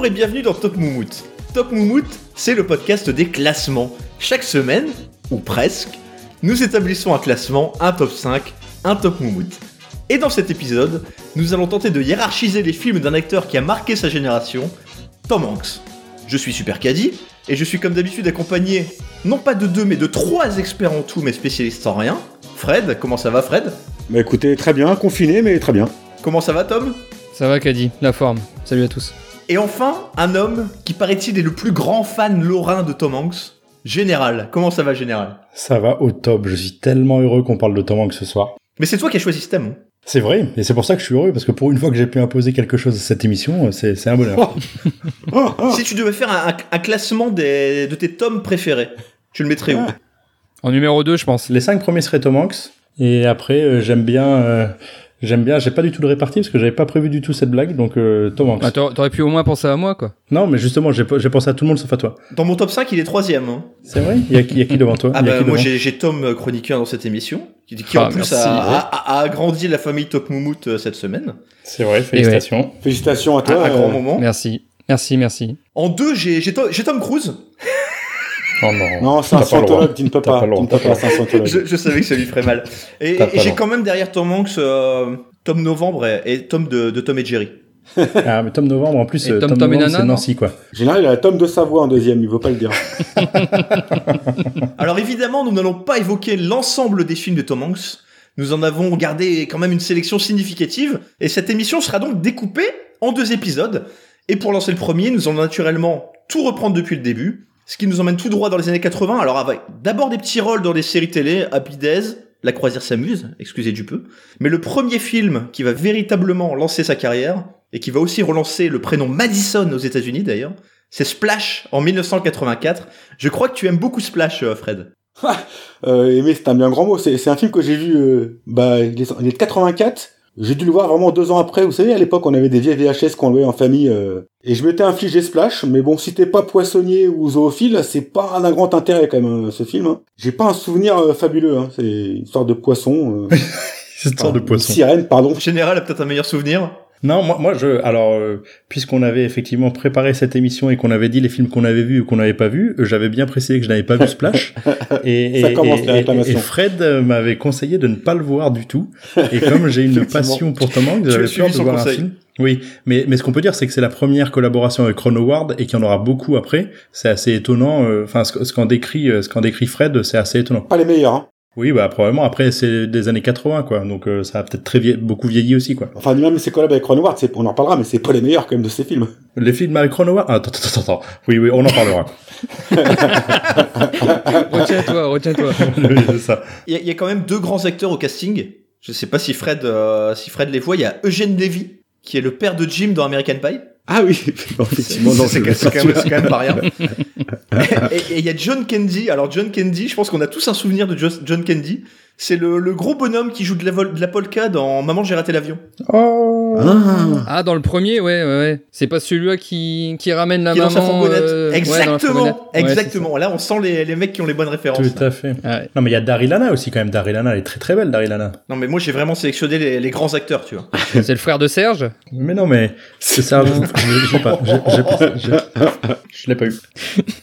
Bonjour et bienvenue dans Top Moumout. Top Moumout, c'est le podcast des classements. Chaque semaine, ou presque, nous établissons un classement, un top 5, un top Moumout. Et dans cet épisode, nous allons tenter de hiérarchiser les films d'un acteur qui a marqué sa génération, Tom Hanks. Je suis Super Caddy, et je suis comme d'habitude accompagné, non pas de deux, mais de trois experts en tout, mais spécialistes en rien. Fred, comment ça va Fred? Bah écoutez, très bien, confiné, mais très bien. Comment ça va Tom? Ça va, Caddy, la forme. Salut à tous. Et enfin, un homme qui paraît-il est le plus grand fan lorrain de Tom Hanks, Général. Comment ça va Général? Ça va au top, je suis tellement heureux qu'on parle de Tom Hanks ce soir. Mais c'est toi qui as choisi ce thème. hein. C'est vrai, et c'est pour ça que je suis heureux, parce que pour une fois que j'ai pu imposer quelque chose à cette émission, c'est c'est un bonheur. Si tu devais faire un, un- un classement des- de tes tomes préférés, tu le mettrais où? Ah. En numéro 2, je pense. Les cinq premiers seraient Tom Hanks, et après euh, j'aime bien... euh, J'aime bien, j'ai pas du tout le réparti parce que j'avais pas prévu du tout cette blague, donc euh, Tom Hanks. Bah, t'aurais pu au moins penser à moi, quoi. Non, mais justement, j'ai pensé à tout le monde sauf à toi. Dans mon top 5, il est troisième. hein. C'est vrai? Il y, a il y a qui devant toi? Ah bah moi j'ai Tom euh, chroniqueur dans cette émission, qui, qui Ah, en plus merci, a, ouais. a- a- a agrandi la famille Top Moumout euh, cette semaine. C'est vrai, félicitations. Félicitations à toi. un grand euh, moment. Merci. Merci, merci. En deux, j'ai Tom Cruise. Oh non. Non, c'est un scientologue, tu ne peux pas. pas Tu ne peux pas. Je, je savais que ça lui ferait mal. Et, j'ai quand même derrière Tom Hanks euh, Tom Novembre et, et Tom de, de Tom et Jerry. Ah, mais Tom Novembre, en plus, Et euh, Tom Tom, Tom et Nana, non Nancy, quoi. Général, il a la tome de Savoie en deuxième, il veut pas le dire. Alors évidemment, nous n'allons pas évoquer l'ensemble des films de Tom Hanks. Nous en avons gardé quand même une sélection significative. Et cette émission sera donc découpée en deux épisodes. Et pour lancer le premier, nous allons naturellement tout reprendre depuis le début. Ce qui nous emmène tout droit dans les années 80. Alors avec d'abord des petits rôles dans les séries télé, Happy Days, La croisière s'amuse, excusez du peu. Mais le premier film qui va véritablement lancer sa carrière, et qui va aussi relancer le prénom Madison aux États-Unis d'ailleurs, c'est Splash en 1984. Je crois que tu aimes beaucoup Splash, euh, Fred. Euh, c'est un bien grand mot. C'est un film que j'ai vu, euh, bah, il est de 84. J'ai dû le voir vraiment deux ans après. Vous savez, à l'époque, on avait des vieilles VHS qu'on louait en famille. euh, et je m'étais infligé Splash. Mais bon, si t'es pas poissonnier ou zoophile, c'est pas d'un grand intérêt quand même, euh, ce film. hein. J'ai pas un souvenir euh, fabuleux. Hein. C'est une histoire de poisson. Euh, une sorte de poisson. Sirène, pardon. Général a peut-être un meilleur souvenir. Non, moi, moi, je, alors, euh, puisqu'on avait effectivement préparé cette émission et qu'on avait dit les films qu'on avait vus ou qu'on n'avait pas vus, euh, j'avais bien précisé que je n'avais pas vu Splash. Et, Ça et- commence, et- la et- réclamation. et Fred m'avait conseillé de ne pas le voir du tout. Et comme j'ai une passion pour Tom Hanks, j'avais peur de voir un film. Oui, mais, mais ce qu'on peut dire, c'est que c'est la première collaboration avec Ron Howard et qu'il y en aura beaucoup après. C'est assez étonnant. euh, Enfin, ce, ce qu'en décrit, euh, ce qu'en décrit Fred, c'est assez étonnant. Pas les meilleurs. Hein. Oui, bah probablement. Après, c'est des années 80, quoi. Donc euh, ça a peut-être très vie- beaucoup vieilli aussi, quoi. Enfin, même ses collabs avec Ron Howard, c'est- on en parlera, mais c'est pas les meilleurs quand même de ces films. Les films avec Ron Howard? Ah, attends, attends, attends. Oui, oui, on en parlera. Retiens-toi, retiens-toi. Oui, c'est ça. Il y, a- il y a quand même deux grands acteurs au casting. Je sais pas si Fred, euh, si Fred les voit. Il y a Eugène Levy, qui est le père de Jim dans American Pie. Ah oui, effectivement, non, c'est c'est quand, quand même pas rien. et il y a John Candy. Alors John Candy, je pense qu'on a tous un souvenir de Jo- John Candy. C'est le, le gros bonhomme qui joue de la, vol- de la polka dans Maman j'ai raté l'avion. Oh. Ah. Ah, dans le premier, ouais, ouais, ouais. C'est pas celui-là qui, qui ramène la qui dans maman. sa fourgonnette. euh, ouais, dans la exactement, fourgonnette. Ouais, exactement. Là, on sent les, les mecs qui ont les bonnes références. Tout à fait. Ouais. Non, mais il y a Daryl Lana aussi, quand même. Daryl Lana, elle est très très belle, Daryl Lana. Non, mais moi, j'ai vraiment sélectionné les, les grands acteurs, tu vois. C'est le frère de Serge? Mais non, mais c'est ça. je je sais pas. Je- je- je- Je l'ai pas eu.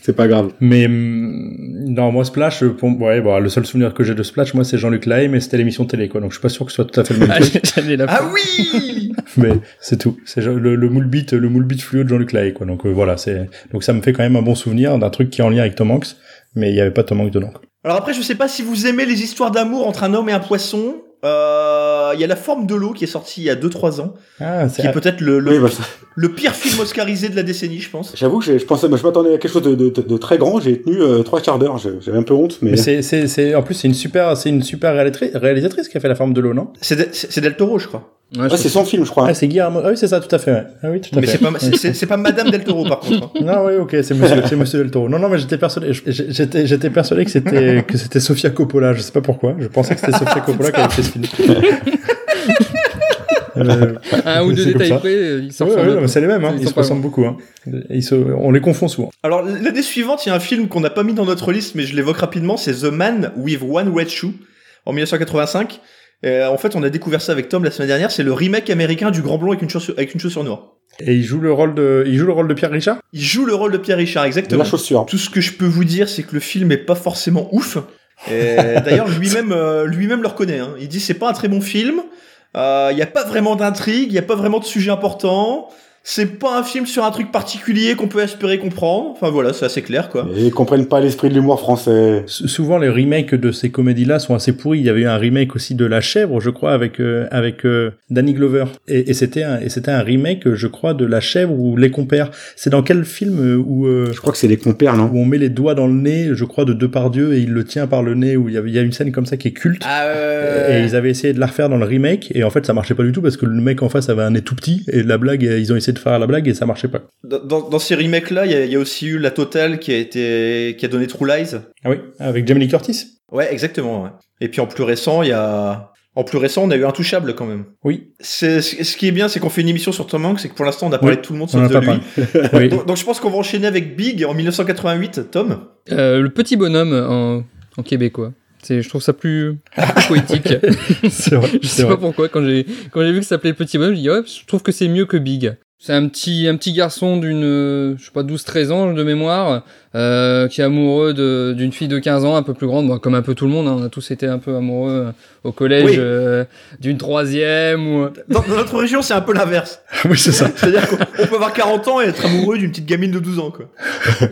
C'est pas grave. Mais hum, non, moi Splash, euh, pour, ouais, bon, le seul souvenir que j'ai de Splash, moi, c'est Jean-Luc Lahaye, mais c'était l'émission télé, quoi. Donc je suis pas sûr que ce soit tout à fait le même Ah, truc. Ah oui mais c'est tout. C'est le, le moule beat, le moule beat fluo de Jean-Luc Lahaye, quoi. Donc euh, voilà, c'est donc ça me fait quand même un bon souvenir d'un truc qui est en lien avec Tom Hanks, mais il y avait pas Tom Hanks dedans. quoi. Alors après, je sais pas si vous aimez les histoires d'amour entre un homme et un poisson. Euh, Il y a La forme de l'eau qui est sorti il y a 2-3 ans, Ah, qui est peut-être le, le, Oui, bah, ça- le pire film oscarisé de la décennie, je pense. J'avoue que j'ai- je pensais, je m'attendais à quelque chose de, de, de- de très grand. J'ai tenu euh, trois quarts d'heure. J'ai- J'avais un peu honte, mais. Mais c'est, c'est, c'est, en plus, c'est une super, c'est une super réalisatrice, qui a fait La Forme de l'eau, non? C'est de- c'est c'est Del Toro, je crois. Ouais, Ouais, c'est son film, je crois. Ah, c'est Guillermo. Ah oui, c'est ça, tout à fait. Ouais. Ah oui, tout à Mais fait. c'est pas, c'est- pas Madame Del Toro, par contre. hein. Non, oui, ok, c'est monsieur, c'est monsieur Del Toro. Non, non, mais j'étais persuadé, j'étais, j'étais persuadé que c'était, que c'était Sofia Coppola. Je sais pas pourquoi. Je pensais que c'était Sofia Coppola qui avait fait ce film. Euh, Un ou deux détails ça. près, euh, ils ouais, sortent ouais, le- mais c'est les mêmes, hein. Ils se ressemblent beaucoup, hein. Ils se, on les confond souvent. Alors, l'année suivante, il y a un film qu'on n'a pas mis dans notre liste, mais je l'évoque rapidement, c'est The Man with One Red Shoe, en 1985. Euh, en fait, on a découvert ça avec Tom la semaine dernière, c'est le remake américain du Grand Blond avec une chaussure, avec une chaussure noire. Et il joue le rôle de, il joue le rôle de Pierre Richard? Il joue le rôle de Pierre Richard, De exactement. la chaussure. Tout ce que je peux vous dire, c'est que le film est pas forcément ouf. Et D'ailleurs, lui-même, euh, lui-même le reconnaît. hein. Il dit c'est pas un très bon film. Il n'y a pas vraiment d'intrigue, il y a pas vraiment de sujet important. C'est pas un film sur un truc particulier qu'on peut espérer comprendre. Enfin voilà, c'est assez clair quoi. Et ils comprennent pas l'esprit de l'humour français. S- Souvent, les remakes de ces comédies-là sont assez pourris. Il y avait eu un remake aussi de La Chèvre, je crois, avec euh, avec euh, Danny Glover. Et, et c'était un et c'était un remake, je crois, de La Chèvre ou Les Compères. C'est dans quel film euh, où euh, Je crois que c'est les compères, non? où on met les doigts dans le nez, je crois, de Depardieu et il le tient par le nez. Où il y avait il y a une scène comme ça qui est culte. Ah, Et ils avaient essayé de la refaire dans le remake et en fait ça marchait pas du tout parce que le mec en face avait un nez tout petit et la blague ils ont essayé de faire la blague et ça marchait pas. Dans, dans- dans ces remakes là, il y, a- il y a aussi eu la totale qui a été qui a donné True Lies. Ah oui, avec Jamie Lee Curtis. Ouais, exactement. ouais. Et puis en plus récent, il y a en plus récent, on a eu Intouchable quand même. Oui. C'est ce qui est bien, c'est qu'on fait une émission sur Tom Hanks, c'est que pour l'instant on a parlé Oui, de tout le monde sauf de lui. oui. Donc, donc je pense qu'on va enchaîner avec Big en 1988, Tom. Euh, le petit bonhomme en, en québécois. C'est, je trouve ça plus, plus poétique. vrai. je sais vrai. pas pourquoi quand j'ai quand j'ai vu que ça s'appelait le petit bonhomme, je dis ouais, je trouve que c'est mieux que Big. C'est un petit un petit garçon d'une euh, je sais pas 12 13 ans de mémoire euh, qui est amoureux de d'une fille de 15 ans un peu plus grande, bon, comme un peu tout le monde, hein, on a tous été un peu amoureux euh, au collège Oui. euh, d'une troisième ou Dans, dans notre région, c'est un peu l'inverse. oui, c'est ça. C'est-à-dire qu'on on peut avoir 40 ans et être amoureux d'une petite gamine de 12 ans, quoi.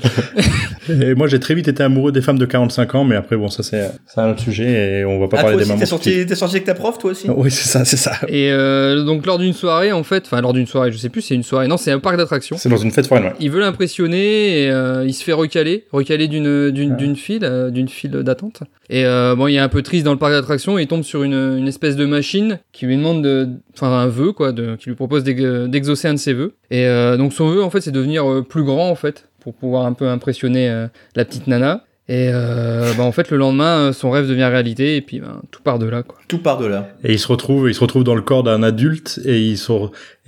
Et moi, j'ai très vite été amoureux des femmes de 45 ans, mais après, bon, ça, c'est, c'est un autre sujet et on va pas Ah, parler toi des mamans. t'es sorti, t'es sorti avec ta prof, toi aussi? Oui, c'est ça, c'est ça. et euh, donc lors d'une soirée en fait, enfin lors d'une soirée, je sais plus, c'est une soirée, non, c'est un parc d'attractions. C'est dans une fête foraine, ouais. Il veut l'impressionner et euh, il se fait recaler, recaler d'une d'une Ouais. d'une file, euh, d'une file d'attente. Et euh, bon, il est un peu triste dans le parc d'attractions et il tombe sur une, une espèce de machine qui lui demande de, enfin un vœu quoi, de, qui lui propose d'ex- d'exaucer un de ses vœux. Et euh, donc son vœu en fait, c'est de devenir euh, plus grand en fait pour pouvoir un peu impressionner euh, la petite nana. Et euh, bah, en fait, le lendemain, euh, son rêve devient réalité et puis ben, tout part de là quoi. Tout part de là. Et il se retrouve, il se retrouve dans le corps d'un adulte et il se,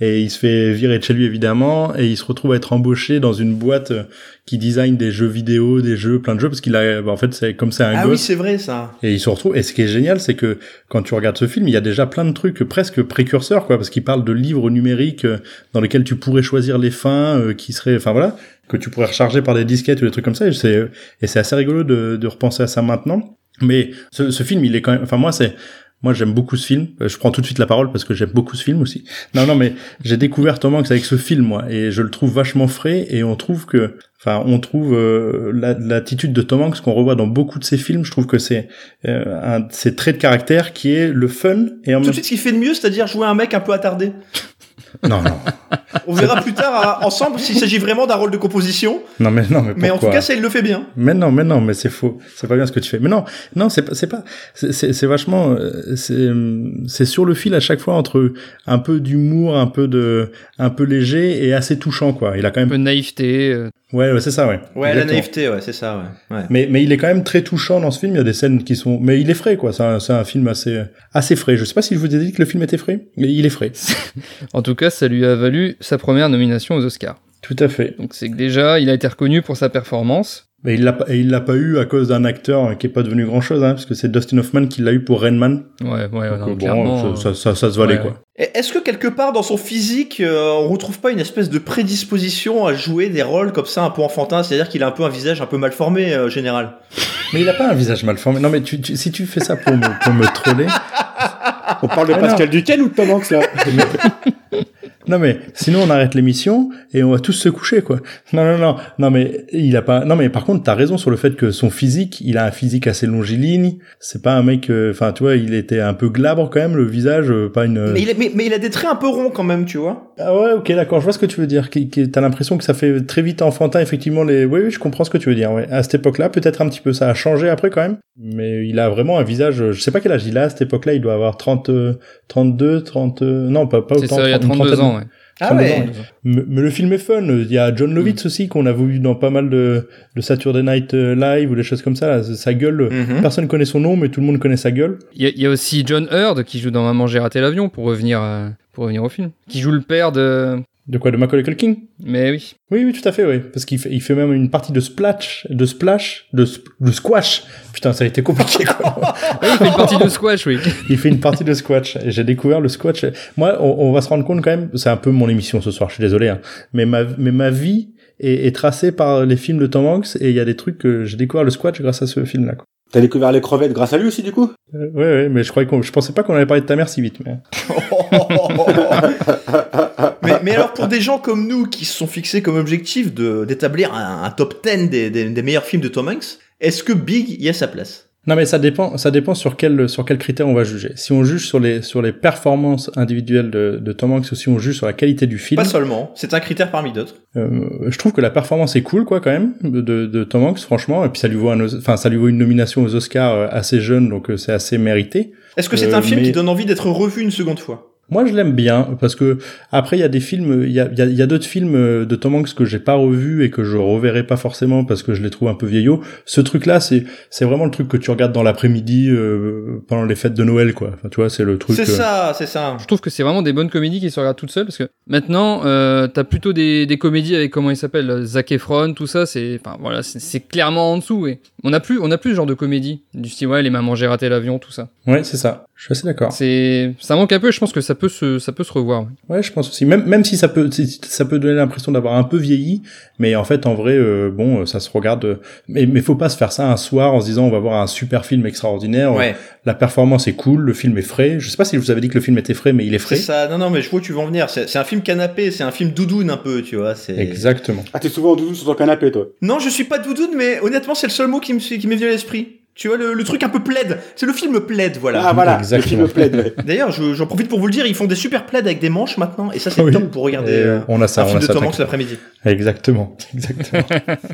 et il se fait virer de chez lui évidemment et il se retrouve à être embauché dans une boîte euh, qui design des jeux vidéo, des jeux, plein de jeux parce qu'il a, bah, en fait, c'est comme c'est un Ah oui, c'est vrai, ça. Et il se retrouve. Et ce qui est génial, c'est que quand tu regardes ce film, il y a déjà plein de trucs presque précurseurs, quoi, parce qu'il parle de livres numériques dans lesquels tu pourrais choisir les fins, euh, qui seraient, enfin voilà, que tu pourrais recharger par des disquettes ou des trucs comme ça. Et c'est et c'est assez rigolo de, de repenser à ça maintenant. Mais ce, ce film, il est quand même. Enfin moi, c'est moi j'aime beaucoup ce film. Euh, Je prends tout de suite la parole parce que j'aime beaucoup ce film aussi. Non non, mais j'ai découvert Tom Hanks avec ce film moi, et je le trouve vachement frais. Et on trouve que Enfin, on trouve euh, la- l'attitude de Tom Hanks qu'on revoit dans beaucoup de ses films. Je trouve que c'est euh, un de ses traits de caractère qui est le fun et en Tout de même suite, ce qu'il fait de mieux, c'est-à-dire jouer un mec un peu attardé. Non non On verra plus tard, euh, ensemble, s'il s'agit vraiment d'un rôle de composition. non mais non mais Mais en tout cas, ça, il le fait bien. Mais non, mais non, mais c'est faux. C'est pas bien ce que tu fais. Mais non, non, c'est pas, c'est pas, c'est- c'est c'est vachement, euh, c'est, c'est sur le fil à chaque fois entre un peu d'humour, un peu de, un peu léger et assez touchant, quoi. Il a quand Un même, peu de naïveté. Ouais, ouais, c'est ça, ouais. Ouais, la Exactement. naïveté, ouais, c'est ça, ouais. ouais. Mais, mais il est quand même très touchant dans ce film. Il y a des scènes qui sont, mais il est frais, quoi. C'est un, c'est un film assez, assez frais. Je sais pas si je vous ai dit que le film était frais, mais il est frais. En tout cas, ça lui a valu sa première nomination aux Oscars. Tout à fait. Donc c'est que déjà, il a été reconnu pour sa performance. Mais il l'a et il l'a pas eu à cause d'un acteur qui est pas devenu grand chose, hein, parce que c'est Dustin Hoffman qui l'a eu pour Rain Man. Ouais, ouais, ouais, Donc, non, bon, clairement. ça, ça, ça, ça se valait, ouais. quoi. Est-ce que quelque part dans son physique, euh, on retrouve pas une espèce de prédisposition à jouer des rôles comme ça un peu enfantins C'est-à-dire qu'il a un peu un visage un peu mal formé, euh, général? Mais il a pas un visage mal formé. Non, mais tu, tu- si tu fais ça pour me, pour me troller. On parle de Ah, Pascal Duquesne ou de Tom Hanks là? Non, mais sinon on arrête l'émission et on va tous se coucher, quoi. Non, non, non. Non, mais il a pas. Non, mais par contre, t'as raison sur le fait que son physique, il a un physique assez longiligne. C'est pas un mec. euh, Enfin, tu vois, il était un peu glabre quand même, le visage, euh, pas une. Mais, il a, mais, mais il a des traits un peu ronds quand même, tu vois. Ah ouais, ok, d'accord. Je vois ce que tu veux dire. T'as l'impression que ça fait très vite enfantin, effectivement. Les. Oui, oui, je comprends ce que tu veux dire. Ouais. À cette époque-là, peut-être un petit peu. Ça a changé après quand même. Mais il a vraiment un visage. Je sais pas quel âge il a à cette époque-là. Il doit avoir 30, euh, 32, 30. euh, Non, pas pas C'est autant. ça, il y a 30, une 32 trentaine. ans, ouais. Ah 32 ouais. ans, Mais, mais le film est fun. Il y a John Lovitz aussi qu'on a vu dans pas mal de, de Saturday Night euh, Live ou des choses comme ça. Là. Sa gueule, Mhm. personne connaît son nom, mais tout le monde connaît sa gueule. Il y, a- il y a aussi John Hurd qui joue dans Maman j'ai raté l'avion pour revenir, euh, pour revenir au film. Qui joue le père de, De quoi De Macaulay Culkin? Mais oui. Oui, oui, tout à fait, oui. Parce qu'il fait, il fait même une partie de splash, de splash, de, sp- de squash. Putain, ça a été compliqué, quoi. Oui, il fait une partie de squash, oui. il fait une partie de squash. J'ai découvert le squash. Moi, on, on va se rendre compte quand même, c'est un peu mon émission ce soir, je suis désolé, hein. Mais ma, mais ma vie est, est tracée par les films de Tom Hanks et il y a des trucs que j'ai découvert le squash grâce à ce film-là, quoi. T'as découvert les crevettes grâce à lui aussi, du coup? Euh, ouais, ouais, mais je croyais qu'on, je pensais pas qu'on allait parler de ta mère si vite, mais. mais, mais alors pour des gens comme nous qui se sont fixés comme objectif de d'établir un, un top 10 des, des, des meilleurs films de Tom Hanks, est-ce que Big y a sa place? Non, mais ça dépend, ça dépend sur quel, sur quel critère on va juger. Si on juge sur les, sur les performances individuelles de, de Tom Hanks ou si on juge sur la qualité du film. Pas seulement, c'est un critère parmi d'autres. Euh, je trouve que la performance est cool, quoi, quand même, de, de Tom Hanks, franchement. Et puis ça lui vaut un, enfin, ça lui vaut une nomination aux Oscars euh, assez jeune, donc euh, c'est assez mérité. Est-ce que c'est Euh, un film mais- qui donne envie d'être revu une seconde fois? Moi, je l'aime bien parce que après, il y a des films, il y a, il y a, il y a d'autres films euh, de Tom Hanks que j'ai pas revus et que je reverrai pas forcément parce que je les trouve un peu vieillots. Ce truc-là, c'est c'est vraiment le truc que tu regardes dans l'après-midi euh, pendant les fêtes de Noël, quoi. Enfin, tu vois, c'est le truc. C'est euh, ça, c'est ça. Je trouve que c'est vraiment des bonnes comédies qui se regardent toutes seules parce que maintenant euh, t'as plutôt des, des comédies avec comment il s'appelle Zac Efron tout ça c'est enfin voilà c'est c'est clairement en dessous et on a plus on a plus ce genre de comédie du style ouais les mamans j'ai raté l'avion tout ça Ouais, c'est ça. Je suis assez d'accord. c'est ça manque un peu je pense que ça peut se ça peut se revoir ouais. Je pense aussi. Même même si ça peut ça peut donner l'impression d'avoir un peu vieilli, mais en fait en vrai euh, bon, ça se regarde. euh, Mais mais faut pas se faire ça un soir en se disant on va voir un super film extraordinaire. Ouais, La performance est cool, le film est frais. Je sais pas si je vous avais dit que le film était frais, mais il est frais. ça. Non, non, mais je vois où tu vas en venir. C'est c'est un film canapé, c'est un film doudoune un peu, tu vois. C'est. Exactement. Ah, t'es souvent en doudou sur ton canapé, toi. Non, je suis pas doudoune, mais honnêtement, c'est le seul mot qui me qui m'est venu à l'esprit. Tu vois, le, le truc un peu plaid. C'est le film plaid, voilà. Ah, voilà, Exactement. le film plaid, ouais. D'ailleurs, je- j'en profite pour vous le dire, ils font des super plaids avec des manches maintenant, et ça, c'est Oui. top pour regarder Et, euh, on a ça, un on film a de ça. Tom Hanks l'après-midi. Exactement. Exactement.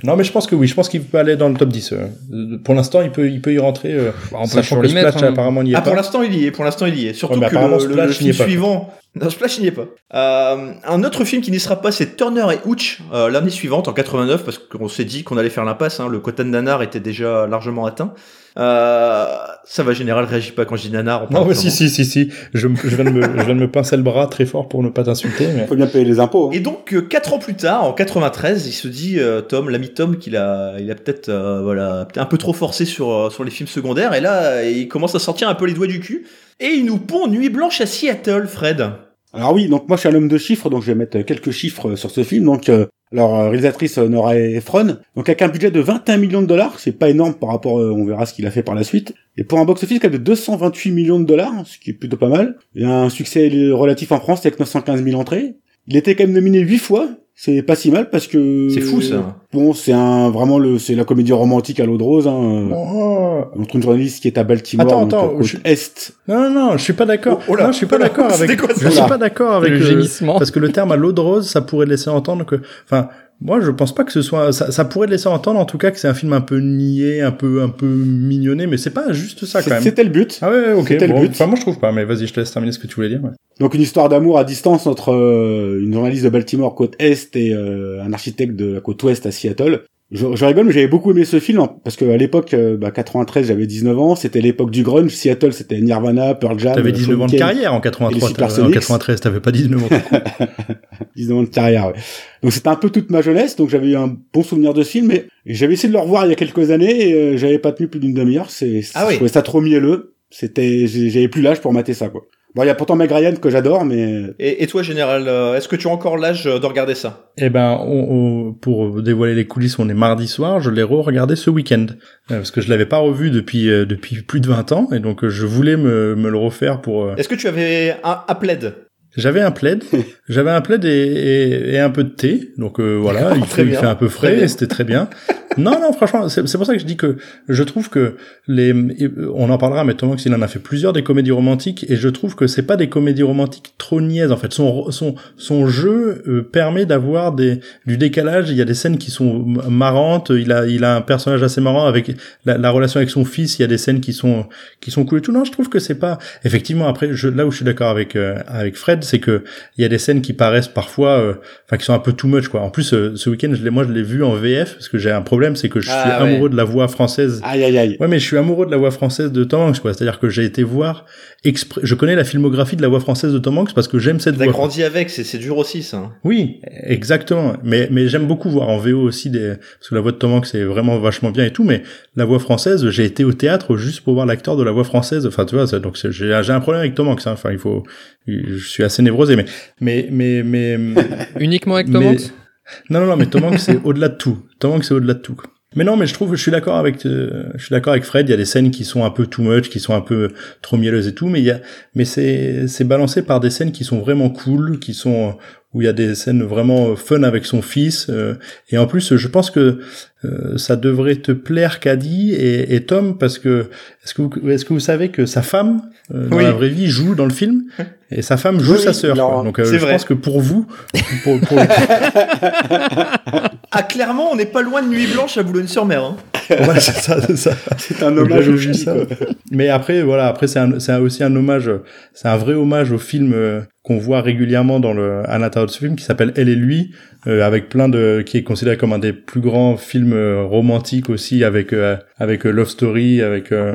non, mais je pense que oui. Je pense qu'il peut aller dans le top 10. euh. Pour l'instant, il peut, il peut y rentrer. euh, Bah, on peut sachant mettre, Splash hein. apparemment n'y est Ah, pour l'instant, il y est. Pour l'instant, il y est. Surtout Ouais, que le, le- Splash, le il film suivant. Non, Splash, n'y est pas. Euh, un autre film qui n'y sera pas, c'est Turner et Hooch euh, l'année suivante, en 89, parce qu'on s'est dit qu'on allait faire l'impasse. Hein, le quota de nanar était déjà largement atteint. Euh, ça va, général, réagis pas quand je dis nanar. on Non, mais si, si, si, si. Je, me- je viens de me, je viens de me pincer le bras très fort pour ne pas t'insulter, mais. Faut bien payer les impôts. hein. Et donc, euh, quatre ans plus tard, en 93, il se dit, euh, Tom, l'ami Tom, qu'il a, il a peut-être, euh, voilà, peut-être un peu trop forcé sur, euh, sur les films secondaires, et là, il commence à sortir un peu les doigts du cul, et il nous pond Nuit Blanche à Seattle, Fred. Alors oui, donc moi je suis un homme de chiffres, donc je vais mettre quelques chiffres sur ce film. Donc, euh, euh, réalisatrice euh, Nora Ephron, donc avec un budget de 21 millions de dollars, c'est pas énorme par rapport, euh, on verra ce qu'il a fait par la suite. Et pour un box-office de 228 millions de dollars, ce qui est plutôt pas mal. Et un succès relatif en France avec 915 000 entrées. Il était quand même nominé huit fois. C'est pas si mal parce que C'est fou, ça. Bon, c'est un vraiment le c'est la comédie romantique à l'eau de rose. Hein. Oh. Entre une journaliste qui est à Baltimore, Attends, donc, attends, euh, côte je- est. Non, non, non, je suis pas d'accord. Oh, oh là, non, je suis pas oh d'accord avec. quoi ça je suis pas d'accord avec le euh, gémissement parce que le terme à l'eau de rose, ça pourrait laisser entendre que, enfin, moi, je pense pas que ce soit, ça, ça pourrait laisser entendre en tout cas que c'est un film un peu niais, un peu, un peu mignonné, mais c'est pas juste ça quand même. C'était le but. Ah ouais, ok. c'était le but. Enfin, moi, je trouve pas, mais vas-y, je te laisse terminer ce que tu voulais dire. ouais. Donc une histoire d'amour à distance entre euh, une journaliste de Baltimore côte est et euh, un architecte de la côte ouest à Seattle. Je, je rigole, mais j'avais beaucoup aimé ce film hein, parce que à l'époque, euh, bah, 93, j'avais 19 ans, c'était l'époque du grunge. Seattle, c'était Nirvana, Pearl Jam. T'avais euh, 19 ans de carrière en et les 83, t'avais- en Supersonics. 93, t'avais pas 19 ans. 19 ans de carrière. Ouais. Donc c'était un peu toute ma jeunesse, donc j'avais eu un bon souvenir de ce film. Et j'avais essayé de le revoir il y a quelques années, et euh, j'avais pas tenu plus d'une demi-heure. C'est, Ah oui. je trouvais ça trop mielleux. C'était, j'avais plus l'âge pour mater ça, quoi. Bon, il y a pourtant Meg Ryan que j'adore, mais Et, et toi, général, euh, est-ce que tu as encore l'âge euh, de regarder ça? Eh ben, on, on- pour dévoiler les coulisses, on est mardi soir. Je l'ai re-regardé ce week-end Euh, parce que je l'avais pas revu depuis euh, depuis plus de 20 ans et donc euh, je voulais me, me le refaire pour. Est-ce que tu avais un, un plaid? J'avais un plaid, j'avais un plaid et, et, et un peu de thé, donc euh, voilà, il, Très fait, il fait un peu frais, et c'était très bien. non, non, franchement, c'est pour ça que je dis que je trouve que les, on en parlera, mais Tom Hanks, il en a fait plusieurs des comédies romantiques, et je trouve que c'est pas des comédies romantiques trop niaises, en fait. Son, son, son jeu euh, permet d'avoir des, du décalage, il y a des scènes qui sont marrantes, il a, il a un personnage assez marrant avec la, la relation avec son fils, il y a des scènes qui sont, qui sont cool et tout. Non, je trouve que c'est pas, effectivement, après, je, là où je suis d'accord avec, euh, avec Fred, c'est que il y a des scènes qui paraissent parfois, euh, enfin qui sont un peu too much quoi. En plus, euh, ce week-end, je moi, je l'ai vu en VF parce que j'ai un problème, c'est que je suis Ah, ouais. amoureux de la voix française. Aïe, aïe, aïe. Ouais, mais je suis amoureux de la voix française de Tom Hanks, quoi. C'est-à-dire que j'ai été voir exprès. Je connais la filmographie de la voix française de Tom Hanks parce que j'aime cette T'as voix. grandi avec, c'est c'est dur aussi ça. hein. Oui, exactement. Mais mais j'aime beaucoup voir en VO aussi des parce que la voix de Tom Hanks est vraiment vachement bien et tout. Mais la voix française, j'ai été au théâtre juste pour voir l'acteur de la voix française. Enfin, tu vois, ça- donc c'est- j'ai j'ai un problème avec Tom Hanks. hein. Enfin, il faut. Je suis assez névrosé, mais mais mais mais. Uniquement avec Tom Mais- Hanks Non, non, non, mais Tom Hanks, c'est au-delà de tout. Tom Hanks, c'est au-delà de tout. Mais non, mais je trouve, je suis d'accord avec, euh, je suis d'accord avec Fred. Il y a des scènes qui sont un peu too much, qui sont un peu trop mielleuses et tout, mais il y a, mais c'est, c'est balancé par des scènes qui sont vraiment cool, qui sont où il y a des scènes vraiment fun avec son fils. euh, et en plus, je pense que euh, ça devrait te plaire, Caddy et, et Tom, parce que est-ce que vous, est-ce que vous savez que sa femme euh, dans Oui. la vraie vie joue dans le film et sa femme joue Oui, sa sœur. Donc euh, c'est je vrai. pense que pour vous, pour, pour, Ah clairement, on n'est pas loin de Nuit Blanche à Boulogne-sur-Mer. Hein. Ouais, c'est ça, c'est ça. C'est un hommage au ça. Mais après, voilà, après c'est un, c'est aussi un hommage, c'est un vrai hommage au film euh, qu'on voit régulièrement dans le, à l'intérieur de ce film qui s'appelle Elle et lui, euh, avec plein de, qui est considéré comme un des plus grands films euh, romantiques aussi, avec euh, avec euh, Love Story, avec, euh,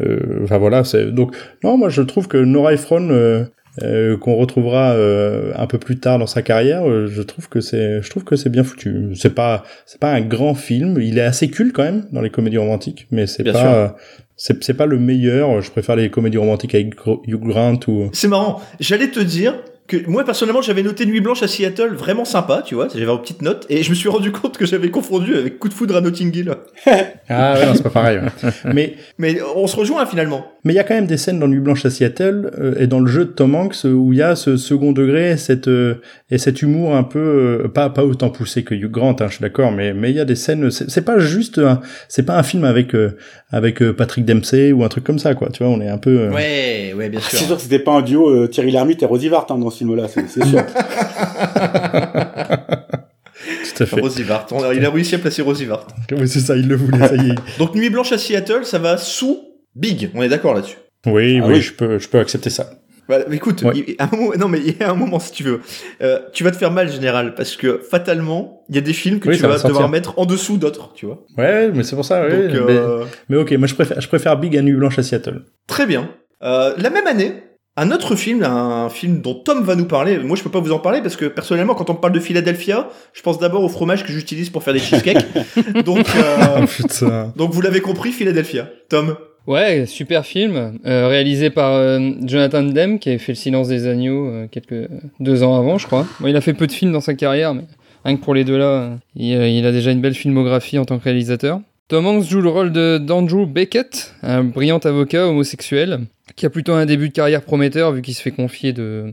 euh, enfin voilà, c'est donc non, moi je trouve que Nora Ephron euh, euh, qu'on retrouvera euh, un peu plus tard dans sa carrière, euh, je trouve que c'est, je trouve que c'est bien foutu. C'est pas, c'est pas un grand film. Il est assez culte quand même dans les comédies romantiques, mais c'est Bien pas, sûr. Euh, c'est, c'est pas le meilleur. Je préfère les comédies romantiques avec Hugh Grant ou. C'est marrant. J'allais te dire que moi personnellement j'avais noté Nuit Blanche à Seattle vraiment sympa, tu vois. J'avais une petite note et je me suis rendu compte que j'avais confondu avec Coup de foudre à Notting Hill. Ah ouais, non, c'est pas pareil. ouais. mais Mais on se rejoint finalement. mais il y a quand même des scènes dans Nuit Blanche à Seattle euh, et dans le jeu de Tom Hanks euh, où il y a ce second degré, cette euh, et cet humour un peu euh, pas pas autant poussé que Hugh Grant, hein, je suis d'accord, mais mais il y a des scènes. C'est, c'est pas juste, un- c'est pas un film avec euh, avec euh, Patrick Dempsey ou un truc comme ça, quoi. Tu vois, on est un peu. euh, Ouais, ouais, bien C'est sûr. sûr que c'était pas un duo euh, Thierry Lhermitte et Rosy Vart hein, dans ce film-là, c'est c'est sûr. Tout à fait. Rosy Vart. On- Il a réussi à placer Rosy Vart. Oui, c'est ça, il le voulait, ça y est. Donc Nuit Blanche à Seattle, ça va sous Big. On est d'accord là-dessus. Oui, Ah oui, oui. je peux, je peux accepter ça. Bah, écoute, Ouais. il- un moment- non mais il y a un moment si tu veux. Euh, tu vas te faire mal général parce que fatalement, il y a des films que Oui, tu vas va devoir mettre en dessous d'autres, tu vois. Ouais, mais c'est pour ça. Donc, mais, euh, mais ok, moi je préfère, je préfère Big à Nuit Blanche à Seattle. très bien. Euh, la même année, un autre film, un film dont Tom va nous parler. Moi, je peux pas vous en parler parce que personnellement, quand on parle de Philadelphia, je pense d'abord au fromage que j'utilise pour faire des cheesecakes. donc, euh, Oh donc vous l'avez compris, Philadelphia. Tom. Ouais, super film, euh, réalisé par euh, Jonathan Demme, qui avait fait Le Silence des Agneaux euh, quelques deux ans avant, je crois. Bon, il a fait peu de films dans sa carrière, mais rien que pour les deux là, il, il a déjà une belle filmographie en tant que réalisateur. Tom Hanks joue le rôle d'Andrew Beckett, un brillant avocat homosexuel qui a plutôt un début de carrière prometteur vu qu'il se fait confier de,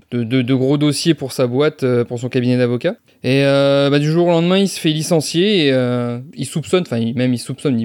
gros dossiers pour sa boîte, euh, pour son cabinet d'avocat. Et euh, bah, du jour au lendemain, il se fait licencier et euh, il soupçonne, enfin même il soupçonne,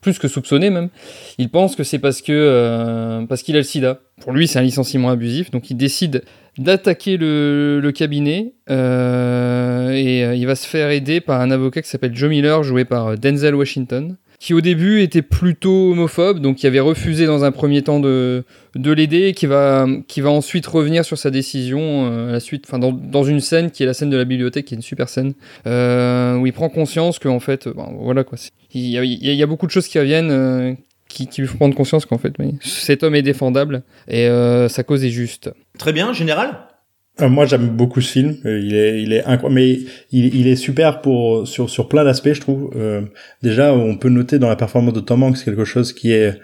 plus que soupçonner même, il pense que c'est parce que parce qu'il a le sida. Pour lui, c'est un licenciement abusif, donc il décide d'attaquer le, cabinet et il va se faire aider par un avocat qui s'appelle Joe Miller, joué par Denzel Washington, qui au début était plutôt homophobe, donc qui avait refusé dans un premier temps de, de l'aider, qui va, qui va ensuite revenir sur sa décision euh, à la suite, enfin dans, dans une scène qui est la scène de la bibliothèque, qui est une super scène, euh, où il prend conscience qu'en fait, ben, voilà quoi, il y, y y a beaucoup de choses qui reviennent. euh, qui, qui lui font prendre conscience qu'en fait, cet homme est défendable et euh, sa cause est juste. Très bien, général? Euh, moi, j'aime beaucoup ce film. Euh, Il est, il est incroyable, mais il, il est super pour sur sur plein d'aspects, je trouve. Euh, déjà, on peut noter dans la performance de Tom Hanks quelque chose qui est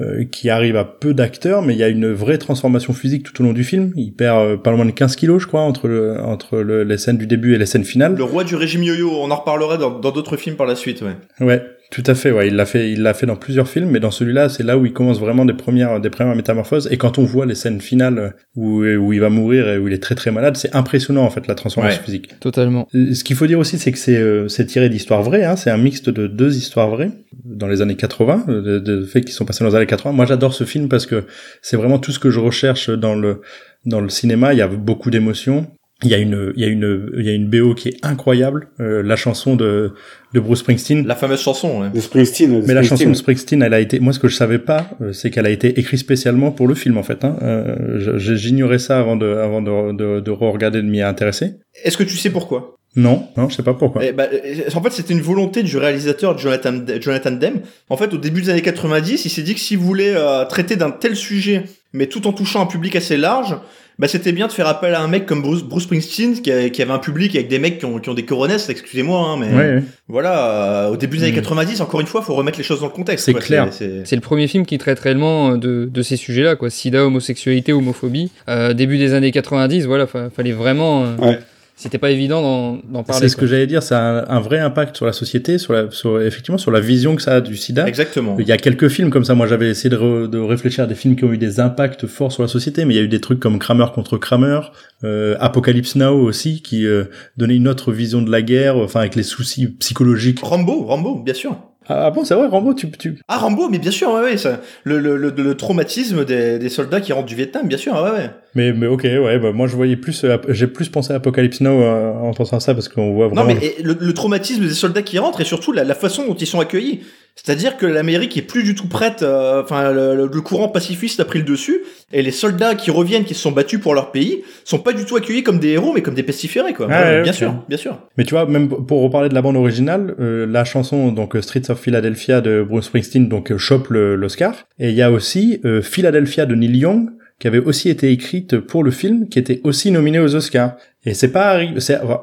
euh, qui arrive à peu d'acteurs, mais il y a une vraie transformation physique tout au long du film. Il perd euh, pas loin de 15 kilos, je crois, entre le, entre le, les scènes du début et les scènes finales. Le roi du régime yo-yo, on en reparlera dans dans d'autres films par la suite, ouais. Ouais, tout à fait. Ouais, il l'a fait, il l'a fait dans plusieurs films, mais dans celui-là, c'est là où il commence vraiment des premières, des premières métamorphoses. Et quand on voit les scènes finales où où il va mourir et où il est très très malade, c'est impressionnant en fait la transformation Ouais. physique. Totalement. Ce qu'il faut dire aussi, c'est que c'est euh, c'est tiré d'histoires vraies. Hein, c'est un mixte de deux histoires vraies dans les années 80, euh, de, de faits qui sont passés dans les années 80. Moi, j'adore ce film parce que c'est vraiment tout ce que je recherche dans le dans le cinéma. Il y a beaucoup d'émotions. Il y a une, il y a une, il y a une BO qui est incroyable, euh, la chanson de, de Bruce Springsteen. La fameuse chanson, ouais. De Springsteen. de Mais la chanson Springsteen. de Springsteen, elle a été, moi ce que je savais pas, euh, c'est qu'elle a été écrite spécialement pour le film en fait. Hein. Euh, J'ignorais ça avant de, avant de, de, de re-regarder, de m'y intéresser. Est-ce que tu sais pourquoi? Non, non, je sais pas pourquoi. Eh ben, euh, En fait, c'était une volonté du réalisateur Jonathan, Jonathan Demme. En fait, au début des années 90, il s'est dit que s'il voulait euh, traiter d'un tel sujet, mais tout en touchant un public assez large, bah, c'était bien de faire appel à un mec comme Bruce, Bruce Springsteen, qui, a- qui avait un public avec des mecs qui ont, qui ont des coronesses, excusez-moi, hein, mais Ouais, ouais. voilà, euh, au début des années Mm. 90, encore une fois, faut remettre les choses dans le contexte. C'est clair. c'est- C'est le premier film qui traite réellement de, de ces sujets-là, quoi. Sida, homosexualité, homophobie. Euh, début des années 90, voilà, fa- fallait vraiment. euh, Ouais. C'était pas évident d'en d'en parler. C'est ce quoi. que j'allais dire, ça a un, un vrai impact sur la société, sur la, sur, effectivement sur la vision que ça a du sida. Exactement. Il y a quelques films comme ça. Moi, j'avais essayé de, re- de réfléchir à des films qui ont eu des impacts forts sur la société, mais il y a eu des trucs comme Kramer contre Kramer, euh, Apocalypse Now aussi, qui euh, donnait une autre vision de la guerre, enfin avec les soucis psychologiques. Rambo, Rambo, bien sûr. Ah, ah bon, c'est vrai, Rambo, tu, tu... Ah, Rambo, mais bien sûr, ouais, ouais, ça, le, le, le, le traumatisme des, des soldats qui rentrent du Vietnam, bien sûr, ouais, ouais. Mais, mais ok, ouais, bah, moi je voyais plus, euh, j'ai plus pensé à Apocalypse Now euh, en pensant à ça parce qu'on voit Non, vraiment. mais et le, le traumatisme des soldats qui rentrent et surtout la, la façon dont ils sont accueillis. C'est-à-dire que l'Amérique est plus du tout prête, euh, enfin, le, le- le courant pacifiste a pris le dessus, et les soldats qui reviennent, qui se sont battus pour leur pays, sont pas du tout accueillis comme des héros, mais comme des pestiférés, quoi. Ah, Ouais, ouais, bien sûr, bien sûr. Mais tu vois, même pour reparler de la bande originale, euh, la chanson donc Streets of Philadelphia de Bruce Springsteen donc chope l'Oscar. Et il y a aussi euh, Philadelphia de Neil Young qui avait aussi été écrite pour le film, qui était aussi nominée aux Oscars. Et c'est pas arrivé.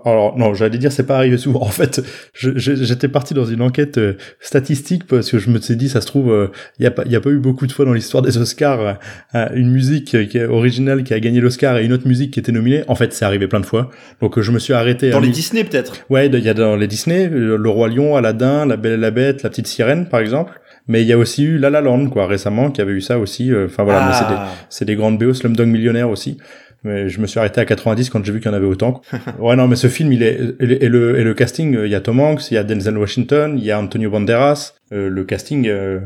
Alors non, j'allais dire c'est pas arrivé souvent. En fait, j'étais parti dans une enquête euh, statistique parce que je me suis dit ça se trouve il y a pas il y a pas eu beaucoup de fois dans l'histoire des Oscars euh, euh, une musique euh, qui est originale qui a gagné l'Oscar et une autre musique qui était nominée. En fait, c'est arrivé plein de fois. Donc euh, je me suis arrêté Dans les Disney, peut-être? Ouais, il y a dans les Disney, euh, Le Roi Lion, Aladdin, La Belle et la Bête, La Petite Sirène, par exemple. Mais il y a aussi eu La La Land, quoi, récemment, qui avait eu ça aussi. euh, Enfin voilà, mais c'est des, ah. c'est des grandes BO, Slumdog Millionnaire aussi. Mais je me suis arrêté à 90 quand j'ai vu qu'il y en avait autant. ouais, non, mais ce film, il est et le, et le, et le casting, euh, il y a Tom Hanks, il y a Denzel Washington, il y a Antonio Banderas. euh, le casting, euh,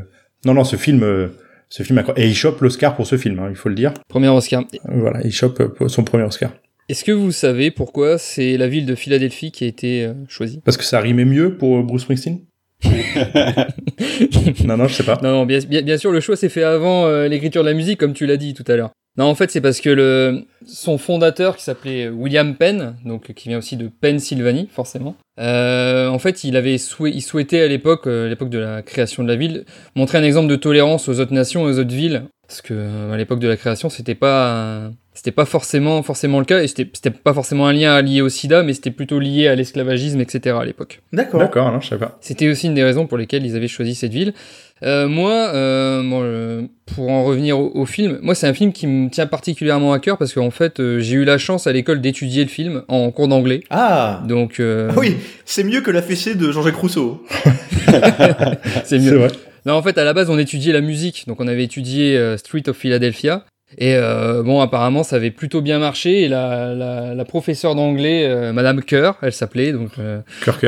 non, non, ce film, euh, ce film, et il chope l'Oscar pour ce film, hein, il faut le dire. Premier Oscar. Voilà, il chope son premier Oscar. Est-ce que vous savez pourquoi c'est la ville de Philadelphie qui a été choisie? Parce que ça rimait mieux pour Bruce Springsteen? non, non, je sais pas. Non, non, bien, sûr, le choix s'est fait avant euh, l'écriture de la musique, comme tu l'as dit tout à l'heure. Non, en fait, c'est parce que le, son fondateur, qui s'appelait William Penn, donc qui vient aussi de Pennsylvanie, forcément, euh, en fait, il avait souhait, souhaitait à l'époque, euh, l'époque de la création de la ville, montrer un exemple de tolérance aux autres nations, aux autres villes, parce que à l'époque de la création, c'était pas, c'était pas forcément, forcément le cas, et c'était, c'était pas forcément un lien lié au SIDA, mais c'était plutôt lié à l'esclavagisme, etc. à l'époque. D'accord. D'accord, non, je sais pas. C'était aussi une des raisons pour lesquelles ils avaient choisi cette ville. Euh, moi, euh, bon, euh, pour en revenir au, au film, moi c'est un film qui me tient particulièrement à cœur parce qu'en fait euh, j'ai eu la chance à l'école d'étudier le film en cours d'anglais. Ah. Donc euh, Ah oui, c'est mieux que la fessée de Jean-Jacques Rousseau. c'est C'est mieux. vrai. Non, en fait à la base on étudiait la musique, donc on avait étudié euh, Street of Philadelphia. Et euh, bon, apparemment, ça avait plutôt bien marché. Et la, la, la professeure d'anglais, euh, Madame Kerr, elle s'appelait, donc euh.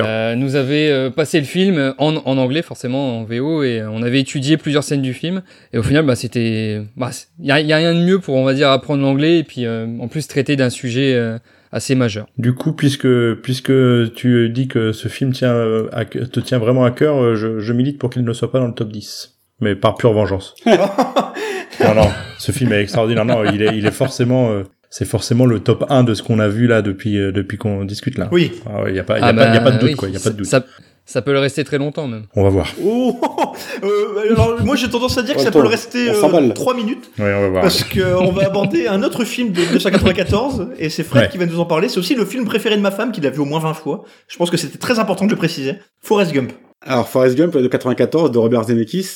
Euh, nous avait euh, passé le film en, en anglais forcément en VO et on avait étudié plusieurs scènes du film et au final bah c'était bah il y a, y a rien de mieux pour on va dire apprendre l'anglais et puis euh, en plus traiter d'un sujet euh, assez majeur. Du coup, puisque puisque tu dis que ce film tient à- te tient vraiment à cœur, je, je milite pour qu'il ne soit pas dans le top 10. Mais par pure vengeance. non, non, ce film est extraordinaire. Non, il est, il est forcément, euh, c'est forcément le top 1 de ce qu'on a vu là depuis, euh, depuis qu'on discute là. Oui. Il n'y a pas, y a Ah pas, y a pas de doute, oui, quoi. Y a pas de doute. Ça, ça peut le rester très longtemps même. On va voir. Oh euh, alors, moi j'ai tendance à dire que ça peut le rester on s'emballe. 3 minutes Ouais, on va voir. parce qu'on va aborder un autre film de 1994 et c'est Fred Ouais. qui va nous en parler. C'est aussi le film préféré de ma femme qui l'a vu au moins 20 fois. Je pense que c'était très important que je le précisais. Forrest Gump. Alors, Forrest Gump de 94 de Robert Zemeckis.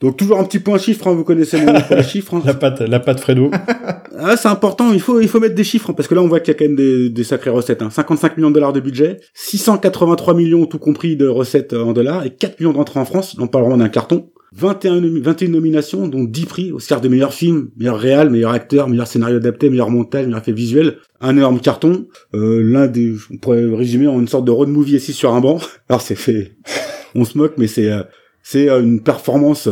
Donc, toujours un petit point chiffre, hein, vous connaissez mon pour les chiffres. hein. La patte, la patte Fredo. Ah, c'est important, il faut, il faut mettre des chiffres, hein, parce que là, on voit qu'il y a quand même des, des sacrées recettes. Hein. 55 millions de dollars de budget, 683 millions tout compris de recettes euh, en dollars, et 4 millions d'entrées en France. On parle vraiment d'un carton. 21, nomi- 21 nominations, dont 10 prix, Oscar de meilleur film, meilleur réal, meilleur acteur, meilleur scénario adapté, meilleur montage, meilleur effet visuel. Un énorme carton. Euh, L'un des, on pourrait résumer en une sorte de road movie assis sur un banc. Alors, c'est fait, on se moque, mais c'est, euh, c'est euh, une performance